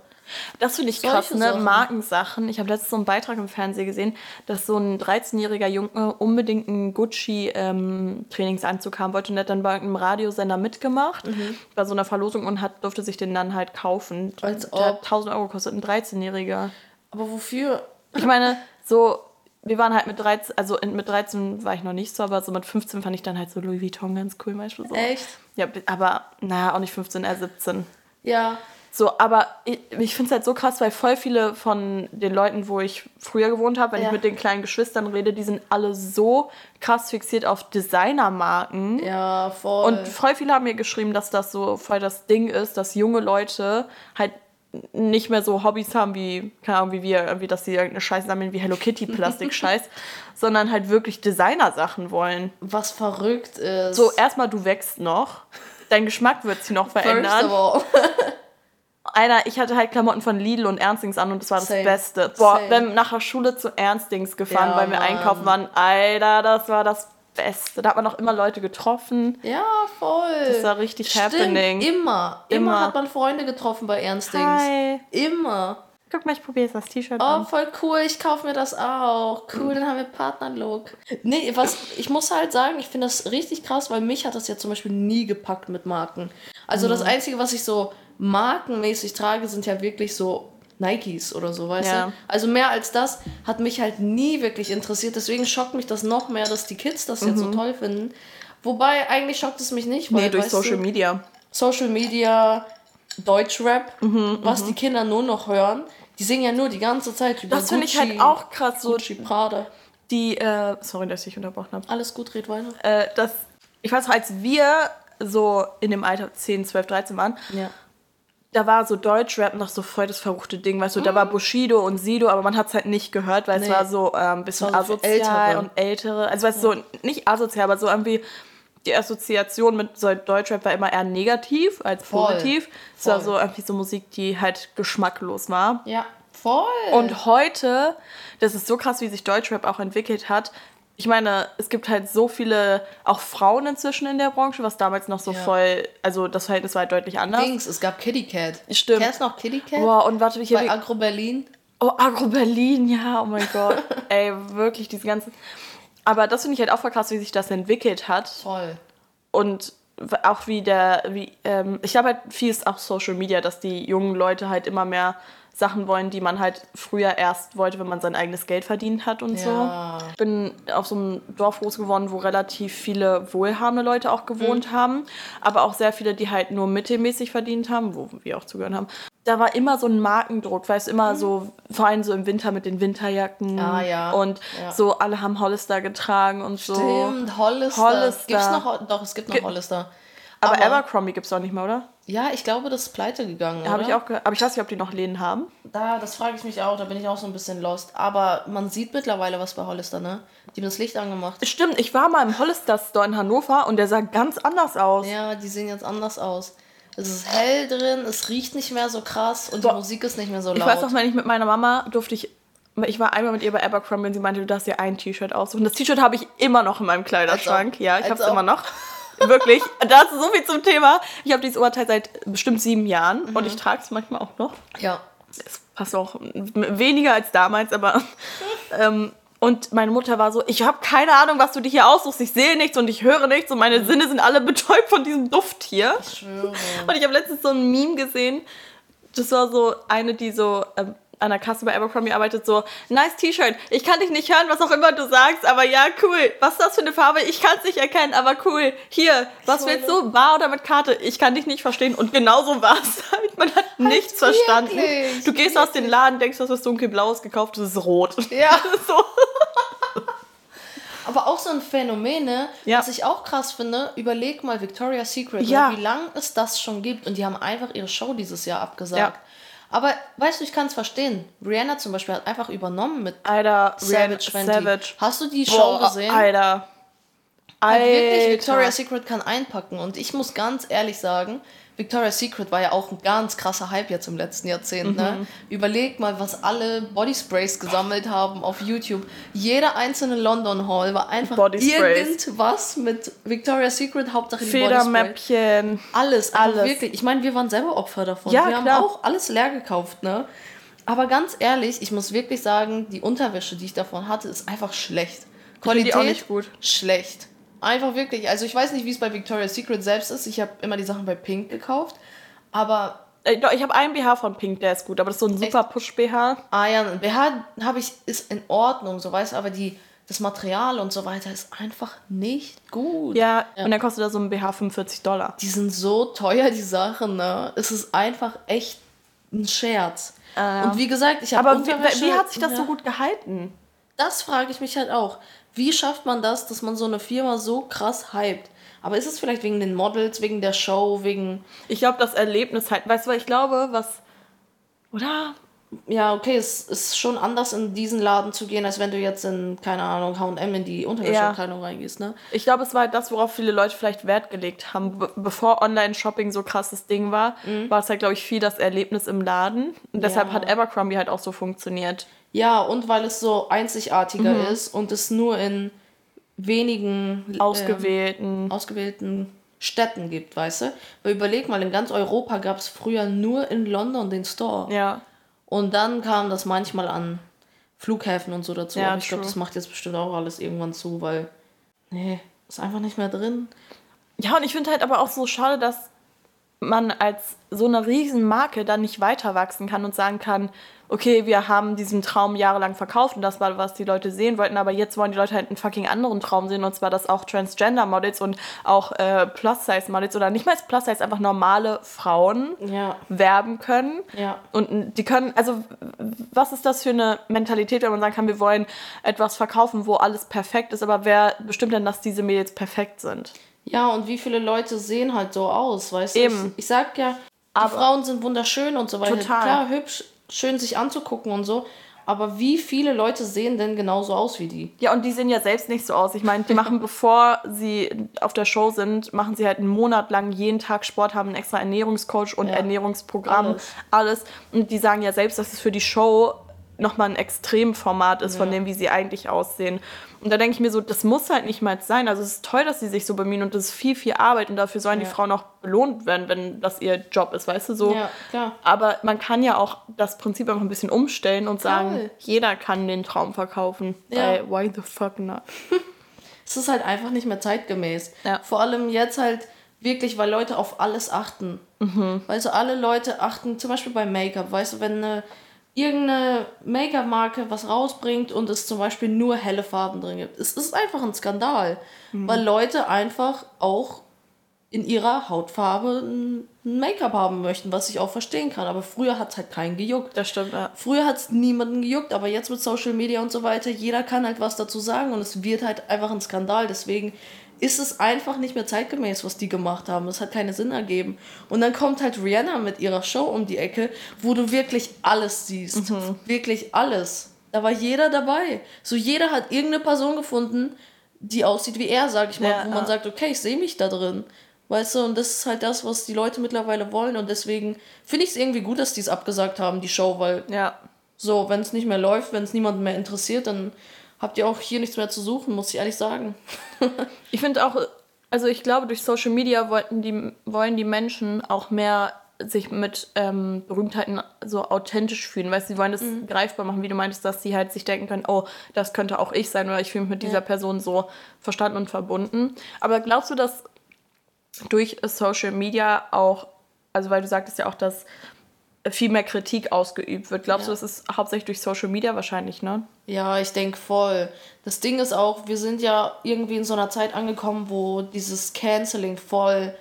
Das finde ich krass, ne? Sachen. Markensachen. Ich habe letztens so einen Beitrag im Fernsehen gesehen, dass so ein 13-jähriger Junge unbedingt einen Gucci-Trainingsanzug haben wollte und hat dann bei einem Radiosender mitgemacht Mhm. bei so einer Verlosung und hat, durfte sich den dann halt kaufen. Als der hat ob. 1000 Euro kostet, ein 13-jähriger. Aber wofür? Ich meine, so, wir waren halt mit 13, also in, mit 13 war ich noch nicht so, aber so mit 15 fand ich dann halt so Louis Vuitton ganz cool, manchmal so. Echt? Ja, aber naja, auch nicht 15, eher 17. Ja. So, aber ich, ich finde es halt so krass, weil voll viele von den Leuten, wo ich früher gewohnt habe, wenn Ja. ich mit den kleinen Geschwistern rede, die sind alle so krass fixiert auf Designermarken. Ja, voll. Und voll viele haben mir geschrieben, dass das so voll das Ding ist, dass junge Leute halt nicht mehr so Hobbys haben wie, keine Ahnung, wie wir, irgendwie, dass sie irgendeine Scheiße sammeln wie Hello Kitty Plastik-Scheiß, sondern halt wirklich Designersachen wollen. was verrückt ist. So, erstmal, du wächst noch. Dein Geschmack wird sich noch verändern. Einer, ich hatte halt Klamotten von Lidl und Ernstings an und das war das Same. Beste. Boah, Same. wenn nach der Schule zu Ernstings gefahren, Ja, weil wir Mann. einkaufen waren, Alter, das war das Beste. Da hat man auch immer Leute getroffen. ja, voll. Das war richtig Stimmt, happening. Immer. Immer. Immer. hat man Freunde getroffen bei Ernstings. Hi. Immer. Guck mal, ich probiere jetzt das T-Shirt Oh, an. voll cool, ich kaufe mir das auch. Cool, dann haben wir Partnerlook. Nee, was, ich muss halt sagen, ich finde das richtig krass, weil mich hat das ja zum Beispiel nie gepackt mit Marken. Also Mhm. das Einzige, was ich so markenmäßig trage, sind ja wirklich so Nikes oder so, weißt Ja. du? Also mehr als das hat mich halt nie wirklich interessiert. Deswegen schockt mich das noch mehr, dass die Kids das jetzt so toll finden. Wobei, eigentlich schockt es mich nicht, weil, Mhm. Nee, durch Social du, Media. Social Media, Deutschrap, Mhm, was die Kinder nur noch hören. Die singen ja nur die ganze Zeit über Das finde ich halt auch krass, so Gucci Prada. die, äh, sorry, dass ich unterbrochen habe. Alles gut, red weiter. Äh, das, ich weiß noch, als wir so in dem Alter 10, 12, 13 waren, Ja. Da war so Deutschrap noch so voll das verruchte Ding, weißt du, da war Bushido und Sido, aber man hat es halt nicht gehört, weil Nee. es war so äh, ein bisschen Es war so für asozial Ältere. und ältere. Also weißt du, so nicht asozial, aber so irgendwie die Assoziation mit so Deutschrap war immer eher negativ als Voll. positiv. Es war so irgendwie so Musik, die halt geschmacklos war. Ja, voll. Und heute, das ist so krass, wie sich Deutschrap auch entwickelt hat. Ich meine, es gibt halt so viele, auch Frauen inzwischen in der Branche, was damals noch so Ja. voll, also das Verhältnis war halt deutlich anders. Dings, es gab Kitty Cat. Stimmt. Kennst du noch Kitty Cat? Boah, und warte, ich Bei Agro Berlin. Oh, Agro Berlin, ja, oh mein Gott. Ey, wirklich, diese ganzen. Aber das finde ich halt auch voll krass, wie sich das entwickelt hat. Voll. Und auch wie der, wie, ähm, ich glaube halt, viel ist auch Social Media, dass die jungen Leute halt immer mehr Sachen wollen, die man halt früher erst wollte, wenn man sein eigenes Geld verdient hat und Ja. so. Ich bin auf so einem Dorf groß geworden, wo relativ viele wohlhabende Leute auch gewohnt haben, aber auch sehr viele, die halt nur mittelmäßig verdient haben, wo wir auch zugehört haben. Da war immer so ein Markendruck, weißt du, immer so, vor allem so im Winter mit den Winterjacken. Ah, ja. Und Ja. so, alle haben Hollister getragen und so. Stimmt, Hollister. Hollister. Gibt's noch, doch, es gibt noch Ge- Hollister. Aber, Aber- Abercrombie gibt es auch nicht mehr, oder? Ja, ich glaube, das ist pleite gegangen. Habe ich auch. Aber ich weiß nicht, ob die noch Läden haben. Da, das frage ich mich auch, da bin ich auch so ein bisschen lost. Aber man sieht mittlerweile was bei Hollister, ne? Die haben das Licht angemacht. Stimmt, ich war mal im Hollister Store in Hannover und der sah ganz anders aus. Ja, die sehen jetzt anders aus. Es ist hell drin, es riecht nicht mehr so krass und Boah. die Musik ist nicht mehr so laut. Ich weiß noch, wenn ich mit meiner Mama durfte ich. Ich war einmal mit ihr bei Abercrombie und sie meinte, du darfst dir ein T-Shirt aussuchen. Das T-Shirt habe ich immer noch in meinem Kleiderschrank. Ja, ich habe es immer noch. Wirklich. Das ist so viel zum Thema. Ich habe dieses Oberteil seit bestimmt sieben Jahren und Mhm. ich trage es manchmal auch noch. ja. es passt auch weniger als damals, aber ähm, und meine Mutter war so, ich habe keine Ahnung, was du dir hier aussuchst, ich sehe nichts und ich höre nichts und meine Sinne sind alle betäubt von diesem Duft hier. Ich schwöre. Und ich habe letztens so ein Meme gesehen, das war so eine, die so, ähm, an der Kasse bei Abercrombie arbeitet, so, nice T-Shirt. Ich kann dich nicht hören, was auch immer du sagst, aber ja, cool. Was ist das für eine Farbe? Ich kann es nicht erkennen, aber cool. Hier, was willst du? Bar oder mit Karte? Ich kann dich nicht verstehen. Und genauso war es halt. Man hat nichts verstanden. wirklich, Du gehst aus dem Laden, denkst, du hast was dunkelblaues gekauft, das ist rot. Ja. so. Aber auch so ein Phänomen, ne? Ja. was ich auch krass finde, überleg mal Victoria's Secret, Ja. ne? wie lange es das schon gibt. Und die haben einfach ihre Show dieses Jahr abgesagt. Ja. Aber weißt du, ich kann es verstehen. Rihanna zum Beispiel hat einfach übernommen mit Alter, Savage. Fenty. Savage. Hast du die Show Boah, gesehen? Alter. Halt wirklich, Alter. Victoria's Secret kann einpacken. Und ich muss ganz ehrlich sagen, Victoria's Secret war ja auch ein ganz krasser Hype jetzt im letzten Jahrzehnt. Mhm. Ne? Überleg mal, was alle Bodysprays gesammelt haben auf YouTube. Jeder einzelne London Hall war einfach Bodysprays. irgendwas mit Victoria's Secret, Hauptsache die. Federmäppchen. Alles, alles. Alles. Wirklich. Ich meine, wir waren selber Opfer davon. Ja, wir klar. haben auch alles leer gekauft, ne? Aber ganz ehrlich, ich muss wirklich sagen, die Unterwäsche, die ich davon hatte, ist einfach schlecht. Qualität schlecht. Einfach wirklich. Also ich weiß nicht, wie es bei Victoria's Secret selbst ist. Ich habe immer die Sachen bei Pink gekauft. Aber Äh, Ich habe einen BH von Pink, der ist gut, aber das ist so ein super Push-BH. ah ja, ein BH habe ich ist in Ordnung, so weißt aber die das Material und so weiter ist einfach nicht gut. Ja, und dann kostet da so ein BH 45 Dollar. Die sind so teuer, die Sachen, ne? Es ist einfach echt ein Scherz. Und wie gesagt, ich habe Aber wie, wie hat sich das ja, so gut gehalten? Das frage ich mich halt auch. Wie schafft man das, dass man so eine Firma so krass hypt? Aber ist es vielleicht wegen den Models, wegen der Show, wegen. Ich glaube, das Erlebnis halt, weißt du, weil ich glaube, was. Oder? Ja, okay, es ist schon anders in diesen Laden zu gehen, als wenn du jetzt in, keine Ahnung, HM in die Unterwäscheabteilung reingehst, ne? Ich glaube, es war halt das, worauf viele Leute vielleicht Wert gelegt haben. Be bevor Online-Shopping so krasses Ding war, war es halt, glaube ich, viel das Erlebnis im Laden. Und deshalb Ja. hat Abercrombie halt auch so funktioniert. Ja, und weil es so einzigartiger Mhm. ist und es nur in wenigen ähm, Ausgewählten. ausgewählten Städten gibt, weißt du? Weil überleg mal, in ganz Europa gab es früher nur in London den Store. Ja. Und dann kam das manchmal an Flughäfen und so dazu. Ja, Aber ich glaube, das macht jetzt bestimmt auch alles irgendwann zu, weil. Nee, ist einfach nicht mehr drin. Ja, und ich finde halt aber auch so schade, dass man als so eine Riesenmarke dann nicht weiter wachsen kann und sagen kann, okay, wir haben diesen Traum jahrelang verkauft und das war, was die Leute sehen wollten, aber jetzt wollen die Leute halt einen fucking anderen Traum sehen und zwar, dass auch Transgender-Models und auch äh, Plus-Size-Models oder nicht mal als Plus-Size, einfach normale Frauen Ja. werben können. Ja. Und die können, also was ist das für eine Mentalität, wenn man sagen kann, wir wollen etwas verkaufen, wo alles perfekt ist, aber wer bestimmt denn, dass diese Mädels perfekt sind? Ja, und wie viele Leute sehen halt so aus, weißt du? Eben. Ich, ich sag ja, die Aber- Frauen sind wunderschön und so weiter. Total. Klar, hübsch, schön sich anzugucken und so. Aber wie viele Leute sehen denn genauso aus wie die? Ja, und die sehen ja selbst nicht so aus. Ich meine, die machen, bevor sie auf der Show sind, machen sie halt einen Monat lang jeden Tag Sport, haben einen extra Ernährungscoach und Ja. Ernährungsprogramm, Alles. alles. Und die sagen ja selbst, dass es für die Show nochmal ein Extremformat ist von Ja. dem, wie sie eigentlich aussehen. Und da denke ich mir so, das muss halt nicht mal sein. Also es ist toll, dass sie sich so bemühen und das ist viel, viel Arbeit und dafür sollen die Ja. Frauen auch belohnt werden, wenn das ihr Job ist, weißt du so. Ja, klar. Aber man kann ja auch das Prinzip einfach ein bisschen umstellen und sagen, jeder kann den Traum verkaufen. Ja. Weil, why the fuck not? Es ist halt einfach nicht mehr zeitgemäß. Ja. Vor allem jetzt halt wirklich, weil Leute auf alles achten. Mhm. Weißt du, alle Leute achten, zum Beispiel beim Make-up, weißt du, wenn eine, irgendeine Make-up-Marke was rausbringt und es zum Beispiel nur helle Farben drin gibt. Es ist einfach ein Skandal, Mhm. weil Leute einfach auch in ihrer Hautfarbe ein Make-up haben möchten, was ich auch verstehen kann. Aber früher hat es halt keinen gejuckt. Das stimmt, ja. Früher hat es niemanden gejuckt, aber jetzt mit Social Media und so weiter, jeder kann halt was dazu sagen und es wird halt einfach ein Skandal. Deswegen ist es einfach nicht mehr zeitgemäß, was die gemacht haben. Es hat keinen Sinn ergeben. Und dann kommt halt Rihanna mit ihrer Show um die Ecke, wo du wirklich alles siehst. Wirklich alles. Da war jeder dabei. So jeder hat irgendeine Person gefunden, die aussieht wie er, sag ich mal, Ja, wo man ja. sagt, okay, ich sehe mich da drin. Weißt du, und das ist halt das, was die Leute mittlerweile wollen. Und deswegen finde ich es irgendwie gut, dass die es abgesagt haben, die Show, weil Ja. so, wenn es nicht mehr läuft, wenn es niemanden mehr interessiert, dann habt ihr auch hier nichts mehr zu suchen, muss ich ehrlich sagen. Ich finde auch, also ich glaube, durch Social Media wollten die, wollen die Menschen auch mehr sich mit ähm, Berühmtheiten so authentisch fühlen, weil sie wollen das greifbar machen, wie du meintest, dass sie halt sich denken können, oh, das könnte auch ich sein oder ich fühle mich mit dieser Person so verstanden und verbunden. Aber glaubst du, dass durch Social Media auch, also weil du sagtest ja auch, dass viel mehr Kritik ausgeübt wird. Glaubst Ja. du, das ist hauptsächlich durch Social Media wahrscheinlich, ne? Ja, ich denke voll. Das Ding ist auch, wir sind ja irgendwie in so einer Zeit angekommen, wo dieses Canceling voll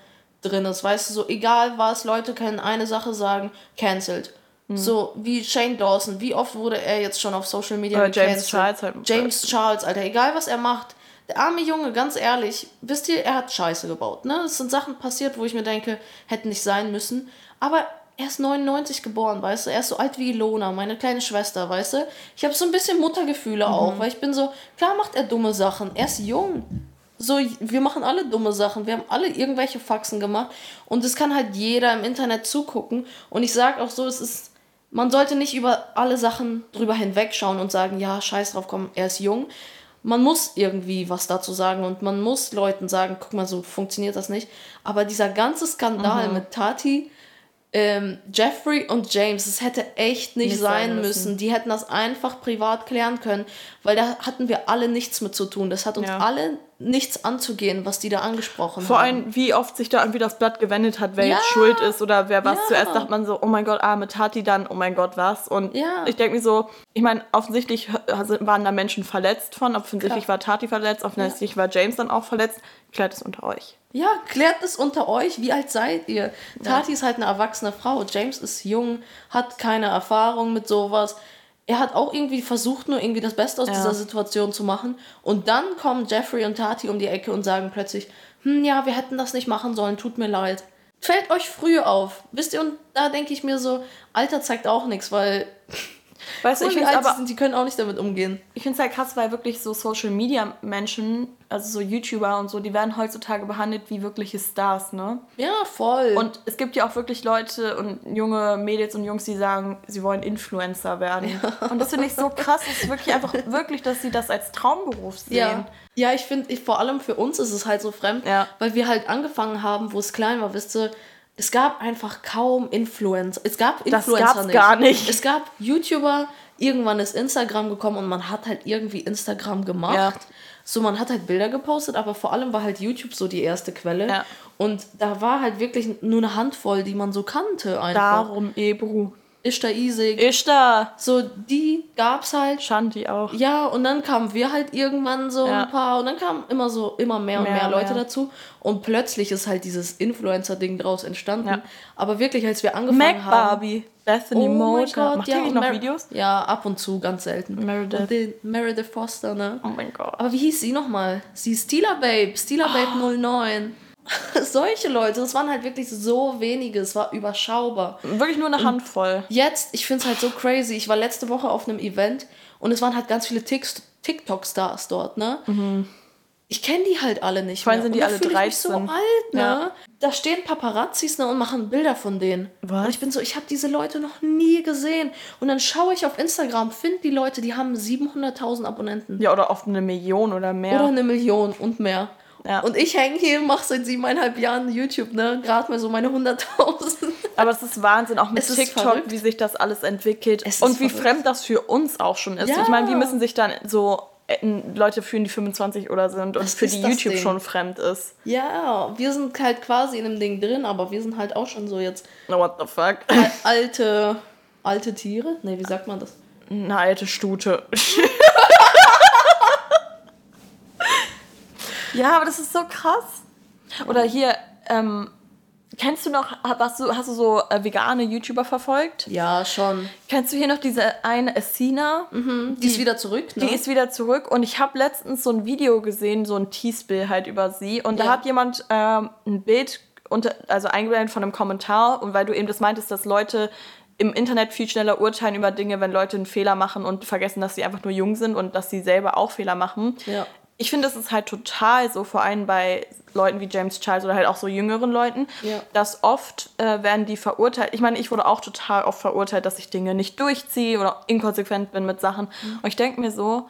drin ist. Weißt du, so egal was, Leute können eine Sache sagen, cancelled. Mhm. So wie Shane Dawson, wie oft wurde er jetzt schon auf Social Media Oder James? Charles halt. James Charles, Alter, egal was er macht. Der arme Junge, ganz ehrlich, wisst ihr, er hat Scheiße gebaut. Ne? Es sind Sachen passiert, wo ich mir denke, hätten nicht sein müssen. Aber er ist 99 geboren, weißt du? Er ist so alt wie Ilona, meine kleine Schwester, weißt du? Ich habe so ein bisschen Muttergefühle auch, weil ich bin so, klar macht er dumme Sachen. Er ist jung. So, wir machen alle dumme Sachen. Wir haben alle irgendwelche Faxen gemacht. Und es kann halt jeder im Internet zugucken. Und ich sage auch so, es ist man sollte nicht über alle Sachen drüber hinwegschauen und sagen, ja, scheiß drauf, komm, er ist jung. Man muss irgendwie was dazu sagen und man muss Leuten sagen, guck mal, so funktioniert das nicht. Aber dieser ganze Skandal mit Tati, ähm, Jeffrey und James, es hätte echt nicht, Nicht sein sein müssen. müssen. Die hätten das einfach privat klären können, weil da hatten wir alle nichts mit zu tun. Das hat uns Ja. alle nichts anzugehen, was die da angesprochen Vor haben. allem, wie oft sich da irgendwie das Blatt gewendet hat, wer Ja. jetzt schuld ist oder wer was. Ja. Zuerst dachte man so, oh mein Gott, arme Tati, dann, oh mein Gott, was. Und Ja. ich denke mir so, ich meine, offensichtlich waren da Menschen verletzt von, offensichtlich Klar. war Tati verletzt, offensichtlich war James dann auch verletzt. Klärt es unter euch. Ja, klärt es unter euch. Wie alt seid ihr? Tati ist halt eine erwachsene Frau. James ist jung, hat keine Erfahrung mit sowas. Er hat auch irgendwie versucht, nur irgendwie das Beste aus Ja. dieser Situation zu machen. Und dann kommen Jeffrey und Tati um die Ecke und sagen plötzlich, hm, ja, wir hätten das nicht machen sollen, tut mir leid. Fällt euch früh auf. Wisst ihr, und da denke ich mir so, Alter zeigt auch nichts, weil Weißt du, ich finde aber sind, die können auch nicht damit umgehen. Ich finde es halt krass, weil wirklich so Social Media Menschen, also so YouTuber und so, die werden heutzutage behandelt wie wirkliche Stars, ne? Ja, voll. Und es gibt ja auch wirklich Leute und junge Mädels und Jungs, die sagen, sie wollen Influencer werden. Und das finde ich so krass, ist wirklich einfach wirklich, dass sie das als Traumberuf sehen. Ja. Ja, ich finde, vor allem für uns ist es halt so fremd, Ja. weil wir halt angefangen haben, wo es klein war, wisst ihr, es gab einfach kaum Influencer. Es gab Das Influencer gab's gar nicht. Es gab YouTuber, irgendwann ist Instagram gekommen und man hat halt irgendwie Instagram gemacht. Ja. So, man hat halt Bilder gepostet, aber vor allem war halt YouTube so die erste Quelle. Ja. Und da war halt wirklich nur eine Handvoll, die man so kannte einfach. Darum Ebru. Ishtar Isig. Ich da. So, die gab's halt. Shanti auch. Ja, und dann kamen wir halt irgendwann so Ja. ein paar und dann kamen immer so immer mehr und Mehr, mehr, Leute mehr. dazu und plötzlich ist halt dieses Influencer-Ding draus entstanden. Ja. Aber wirklich, als wir angefangen Mac haben. Barbie. Bethany Oh Mocha. Gott, Macht ja, die noch Mer- Videos? Ja, ab und zu, ganz selten. Meredith. Meredith Foster, ne? Oh mein Gott. Aber wie hieß sie nochmal? Sie ist Steeler Babe, Steeler Ah. Babe 09. Solche Leute, das waren halt wirklich so wenige, es war überschaubar. Wirklich nur eine Handvoll. Jetzt, ich finde es halt so crazy. Ich war letzte Woche auf einem Event und es waren halt ganz viele Tik- TikTok-Stars dort, ne? Ich kenne die halt alle nicht Vor allem sind die und alle fühl ich mich so 13. alt, ne? Ja. Da stehen Paparazzis ne, und machen Bilder von denen. Was? Und ich bin so, ich habe diese Leute noch nie gesehen. Und dann schaue ich auf Instagram, finde die Leute, die haben 700.000 Abonnenten. Ja, oder oft eine Million oder mehr. Oder eine Million und mehr. Ja. Und ich hänge hier, mache seit siebeneinhalb Jahren YouTube, ne? Gerade mal so meine 100.000. Aber es ist Wahnsinn, auch mit Es TikTok, wie sich das alles entwickelt. Und wie verrückt. fremd das für uns auch schon ist. Ja. Ich meine, wie müssen sich dann so äh, Leute fühlen, die 25 oder sind und Das für die YouTube Ding. schon fremd ist. Ja, wir sind halt quasi in dem Ding drin, aber wir sind halt auch schon so jetzt No, what the fuck? al- alte, alte Tiere. Ne, wie sagt man das? Eine alte Stute. ja, aber das ist so krass. Oder hier, ähm, kennst du noch, hast du, hast du so äh, vegane YouTuber verfolgt? Ja, schon. Kennst du hier noch diese eine Essina? Die, ist wieder zurück, ne? Die ist wieder zurück und ich habe letztens so ein Video gesehen, so ein Teaspill halt über sie und da Ja. hat jemand ähm, ein Bild unter, also eingeblendet von einem Kommentar und weil du eben das meintest, dass Leute im Internet viel schneller urteilen über Dinge, wenn Leute einen Fehler machen und vergessen, dass sie einfach nur jung sind und dass sie selber auch Fehler machen. Ja. Ich finde, es ist halt total so, vor allem bei Leuten wie James Charles oder halt auch so jüngeren Leuten, Ja. dass oft äh, werden die verurteilt. Ich meine, ich wurde auch total oft verurteilt, dass ich Dinge nicht durchziehe oder inkonsequent bin mit Sachen. Mhm. Und ich denke mir so,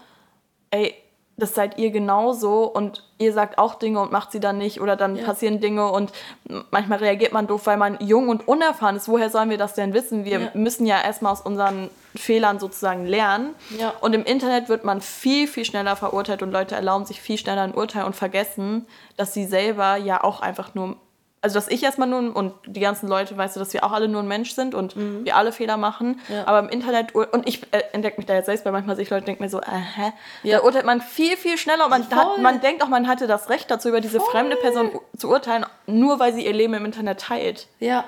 ey, das seid ihr genauso und ihr sagt auch Dinge und macht sie dann nicht oder dann Ja. passieren Dinge und manchmal reagiert man doof, weil man jung und unerfahren ist. Woher sollen wir das denn wissen? Wir Ja. müssen ja erstmal aus unseren Fehlern sozusagen lernen. Ja. Und im Internet wird man viel, viel schneller verurteilt und Leute erlauben sich viel schneller ein Urteil und vergessen, dass sie selber ja auch einfach nur. Also dass ich erstmal nur und die ganzen Leute, weißt du, dass wir auch alle nur ein Mensch sind und wir alle Fehler machen. Mhm. Ja. Aber im Internet, und ich äh, entdecke mich da jetzt selbst, weil manchmal sich Leute denken mir so, äh, hä? Da urteilt man viel, viel schneller und man, Voll. hat, man denkt auch, man hatte das Recht dazu, über diese fremde Person zu urteilen, nur weil sie ihr Leben im Internet teilt. Ja.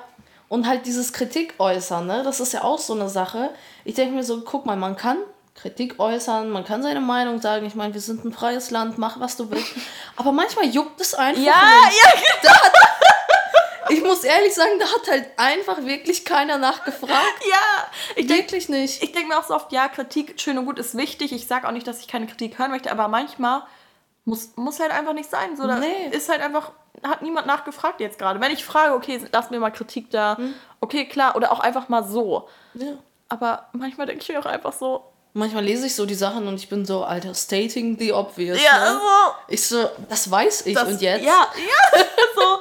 Und halt dieses Kritik äußern, ne? Das ist ja auch so eine Sache. Ich denke mir so, guck mal, man kann Kritik äußern, man kann seine Meinung sagen. Ich meine, wir sind ein freies Land, mach was du willst. Aber manchmal juckt es einfach Ja, nicht. Da hat, ich muss ehrlich sagen, da hat halt einfach wirklich keiner nachgefragt. Ja, ich denke Wirklich nicht. ich denk mir auch so oft, ja, Kritik, schön und gut, ist wichtig. Ich sage auch nicht, dass ich keine Kritik hören möchte, aber manchmal muss, muss halt einfach nicht sein. So, da Nee. ist halt einfach, hat niemand nachgefragt jetzt gerade. Wenn ich frage, okay, lass mir mal Kritik da, okay, klar, oder auch einfach mal so. Ja. Aber manchmal denke ich mir auch einfach so, Manchmal lese ich so die Sachen und ich bin so, Alter, stating the obvious. ja, ne? also, Ich so, das weiß ich das, und jetzt? Ja, ja, so,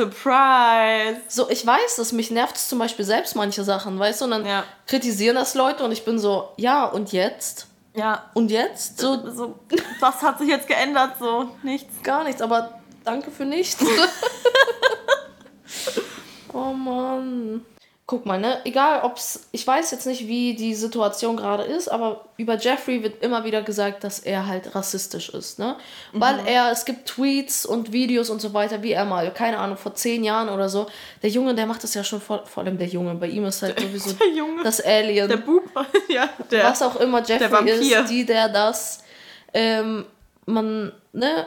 Surprise. So, ich weiß das, mich nervt es zum Beispiel selbst manche Sachen, weißt du? Und dann Ja. kritisieren das Leute und ich bin so, ja, und jetzt? Ja, Und jetzt? So, so, was hat sich jetzt geändert? So, nichts. gar nichts, aber danke für nichts. oh Mann. Guck mal, ne? Egal ob's. Ich weiß jetzt nicht, wie die Situation gerade ist, aber über Jeffrey wird immer wieder gesagt, dass er halt rassistisch ist, ne? Weil er, es gibt Tweets und Videos und so weiter, wie er mal, keine Ahnung, vor zehn Jahren oder so. Der Junge, der macht das ja schon vor, vor allem der Junge. Bei ihm ist halt sowieso Der Junge. das Alien Der Bub. ja, der. was auch immer Jeffrey ist, die, der, das. Ähm, man, ne,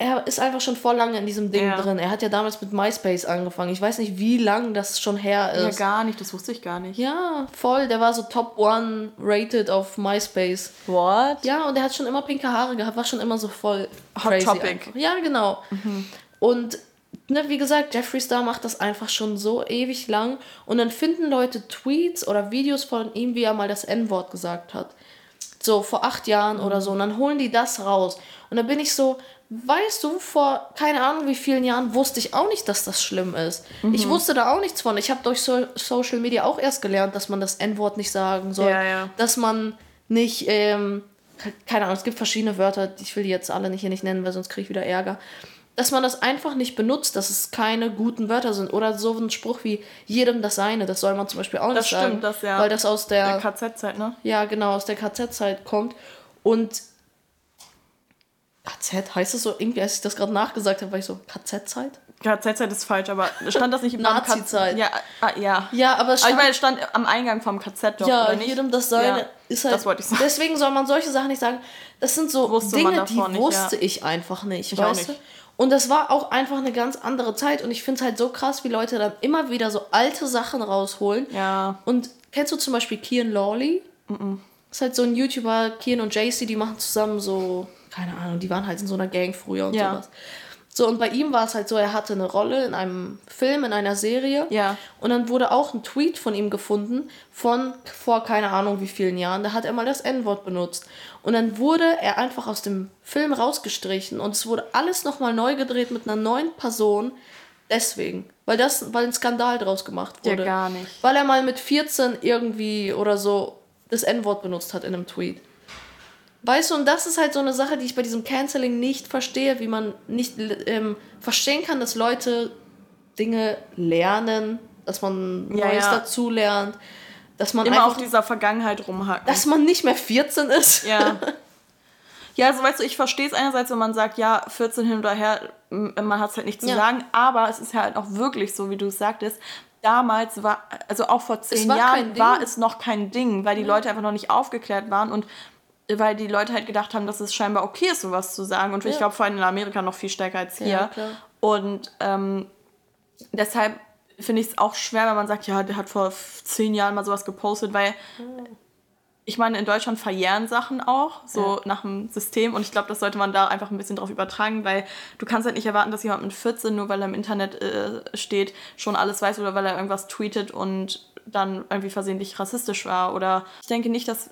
er ist einfach schon voll lange in diesem Ding Ja. drin. Er hat ja damals mit MySpace angefangen. Ich weiß nicht, wie lang das schon her Ja, ist. gar nicht, das wusste ich gar nicht. Ja, voll. Der war so Top One rated auf MySpace. What? Ja, und er hat schon immer pinke Haare gehabt, war schon immer so voll Hot crazy Topic. einfach. Ja, genau. Und ne, wie gesagt, Jeffree Star macht das einfach schon so ewig lang. Und dann finden Leute Tweets oder Videos von ihm, wie er mal das N-Wort gesagt hat. So vor acht Jahren oder so. Und dann holen die das raus. Und dann bin ich so, weißt du, vor keine Ahnung wie vielen Jahren wusste ich auch nicht, dass das schlimm ist. Ich wusste da auch nichts von. Ich habe durch so Social Media auch erst gelernt, dass man das N-Wort nicht sagen soll. Ja, ja. Dass man nicht, ähm, keine Ahnung, es gibt verschiedene Wörter, ich will die jetzt alle nicht hier nicht nennen, weil sonst kriege ich wieder Ärger. Dass man das einfach nicht benutzt, dass es keine guten Wörter sind. Oder so ein Spruch wie jedem das seine, das soll man zum Beispiel auch Das nicht sagen. stimmt, das ja. Weil das aus Der KZ-Zeit, ne? ja, genau, aus der KZ-Zeit kommt. Und KZ heißt es so, irgendwie, als ich das gerade nachgesagt habe, war ich so, KZ-Zeit? KZ-Zeit ist falsch, aber stand das nicht im Nazi-Zeit. Ja, ah, ja. Ja, aber es Aber ich stand, meine, es stand am Eingang vom KZ doch, ja, oder nicht? jedem das seine Ja, ist halt. das wollte ich sagen. Deswegen soll man solche Sachen nicht sagen. Das sind so Wusste Dinge, die nicht, wusste ja. ich einfach nicht, Ich weißt nicht. du? Und das war auch einfach eine ganz andere Zeit. Und ich finde es halt so krass, wie Leute dann immer wieder so alte Sachen rausholen. Ja. Und kennst du zum Beispiel Kian Lawley? ist halt so ein YouTuber, Kian und JC, die machen zusammen so, keine Ahnung, die waren halt in so einer Gang früher und Ja. sowas. So, und bei ihm war es halt so, er hatte eine Rolle in einem Film, in einer Serie. Ja. Und dann wurde auch ein Tweet von ihm gefunden, von vor keine Ahnung wie vielen Jahren. Da hat er mal das N-Wort benutzt. Und dann wurde er einfach aus dem Film rausgestrichen und es wurde alles nochmal neu gedreht mit einer neuen Person. Deswegen. Weil, das, weil ein Skandal draus gemacht Ja, wurde. gar nicht. Weil er mal mit 14 irgendwie oder so das N-Wort benutzt hat in einem Tweet. Weißt du, und das ist halt so eine Sache, die ich bei diesem Canceling nicht verstehe, wie man nicht ähm, verstehen kann, dass Leute Dinge lernen, dass man Ja, Neues ja. dazu lernt, dass man Immer auf dieser Vergangenheit rumhacken. dass man nicht mehr 14 ist. Ja. Ja, also weißt du, ich verstehe es einerseits, wenn man sagt, ja, 14 hin oder her, man hat es halt nicht zu Ja. sagen, aber es ist halt auch wirklich so, wie du es sagtest. Damals war, also auch vor zehn war Jahren war es noch kein Ding, weil die Leute einfach noch nicht aufgeklärt waren und weil die Leute halt gedacht haben, dass es scheinbar okay ist, sowas zu sagen. Und ich Ja. glaube, vor allem in Amerika noch viel stärker als hier. Ja. Und ähm, deshalb finde ich es auch schwer, wenn man sagt, ja, der hat vor zehn Jahren mal sowas gepostet, weil ich meine, in Deutschland verjähren Sachen auch, so nach dem System. Und ich glaube, das sollte man da einfach ein bisschen drauf übertragen, weil du kannst halt nicht erwarten, dass jemand mit 14, nur weil er im Internet äh, steht, schon alles weiß oder weil er irgendwas tweetet und dann irgendwie versehentlich rassistisch war. Oder ich denke nicht, dass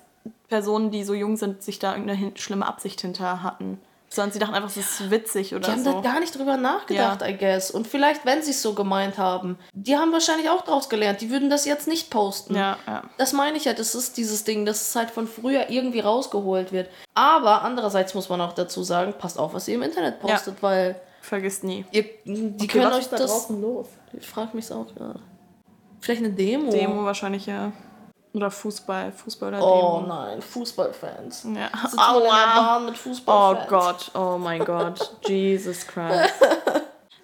Personen, die so jung sind, sich da irgendeine hin schlimme Absicht hinter hatten. Sondern sie dachten einfach, es ist witzig oder Die haben so. da gar nicht drüber nachgedacht, Ja. I guess. Und vielleicht, wenn sie es so gemeint haben, die haben wahrscheinlich auch draus gelernt. Die würden das jetzt nicht posten. ja, ja. Das meine ich ja, das ist dieses Ding, dass es halt von früher irgendwie rausgeholt wird. Aber andererseits muss man auch dazu sagen, passt auf, was ihr im Internet postet, weil vergisst nie. Ihr, die Okay, können was euch ist da das. draußen los? Ich frage mich auch gerade. Vielleicht eine Demo. Demo wahrscheinlich, ja. Oder Fußball. Fußball oder Oh Demo. nein, Fußballfans. Ja. Sitzt man in der Bahn mit Oh Fußballfans. Gott, oh mein Gott. Jesus Christ.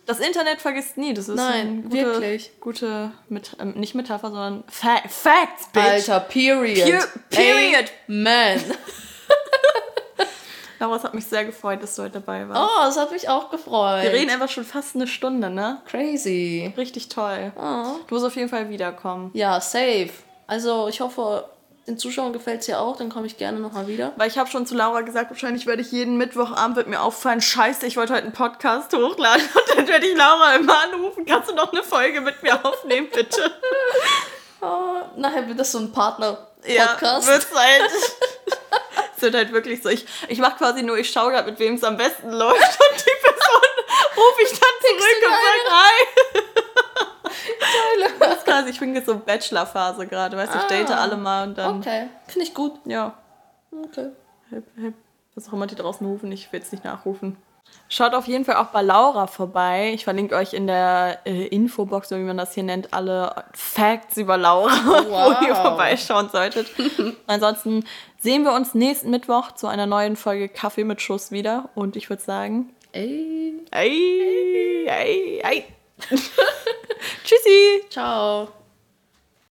Das Internet vergisst nie. Das ist Nein, eine gute, wirklich. gute mit, ähm, nicht Metapher, sondern Fa Facts, bitch. Alter, period. Pu- period. Man. Laura, es hat mich sehr gefreut, dass du heute dabei warst. Oh, das hat mich auch gefreut. Wir reden einfach schon fast eine Stunde, ne? Crazy. Richtig toll. Oh. Du musst auf jeden Fall wiederkommen. Ja, safe. Also ich hoffe, den Zuschauern gefällt es ja auch, dann komme ich gerne nochmal wieder. Weil ich habe schon zu Laura gesagt, wahrscheinlich werde ich jeden Mittwochabend wird mir auffallen, scheiße, ich wollte heute einen Podcast hochladen und dann werde ich Laura immer anrufen, kannst du noch eine Folge mit mir aufnehmen, bitte? Oh, nachher wird das so ein Ja, Partner-Podcast. wird's halt. Es wird halt wirklich so. Ich, ich mache quasi nur, ich schaue gerade, mit wem es am besten läuft und die Person rufe ich dann zurück und sage hi. Das ist quasi, ich bin jetzt so Bachelor-Phase gerade, weißt du, ich date Ah. alle mal und dann, okay, finde ich gut. ja, Okay. hip, hip. Was auch immer die draußen rufen, ich will es nicht nachrufen. Schaut auf jeden Fall auch bei Laura vorbei. Ich verlinke euch in der äh, Infobox, so wie man das hier nennt, alle Facts über Laura, wo ihr Wow. vorbeischauen solltet. Ansonsten sehen wir uns nächsten Mittwoch zu einer neuen Folge Kaffee mit Schuss wieder. Und ich würde sagen, Ey. ei, ei, ei. Tschüssi. Ciao.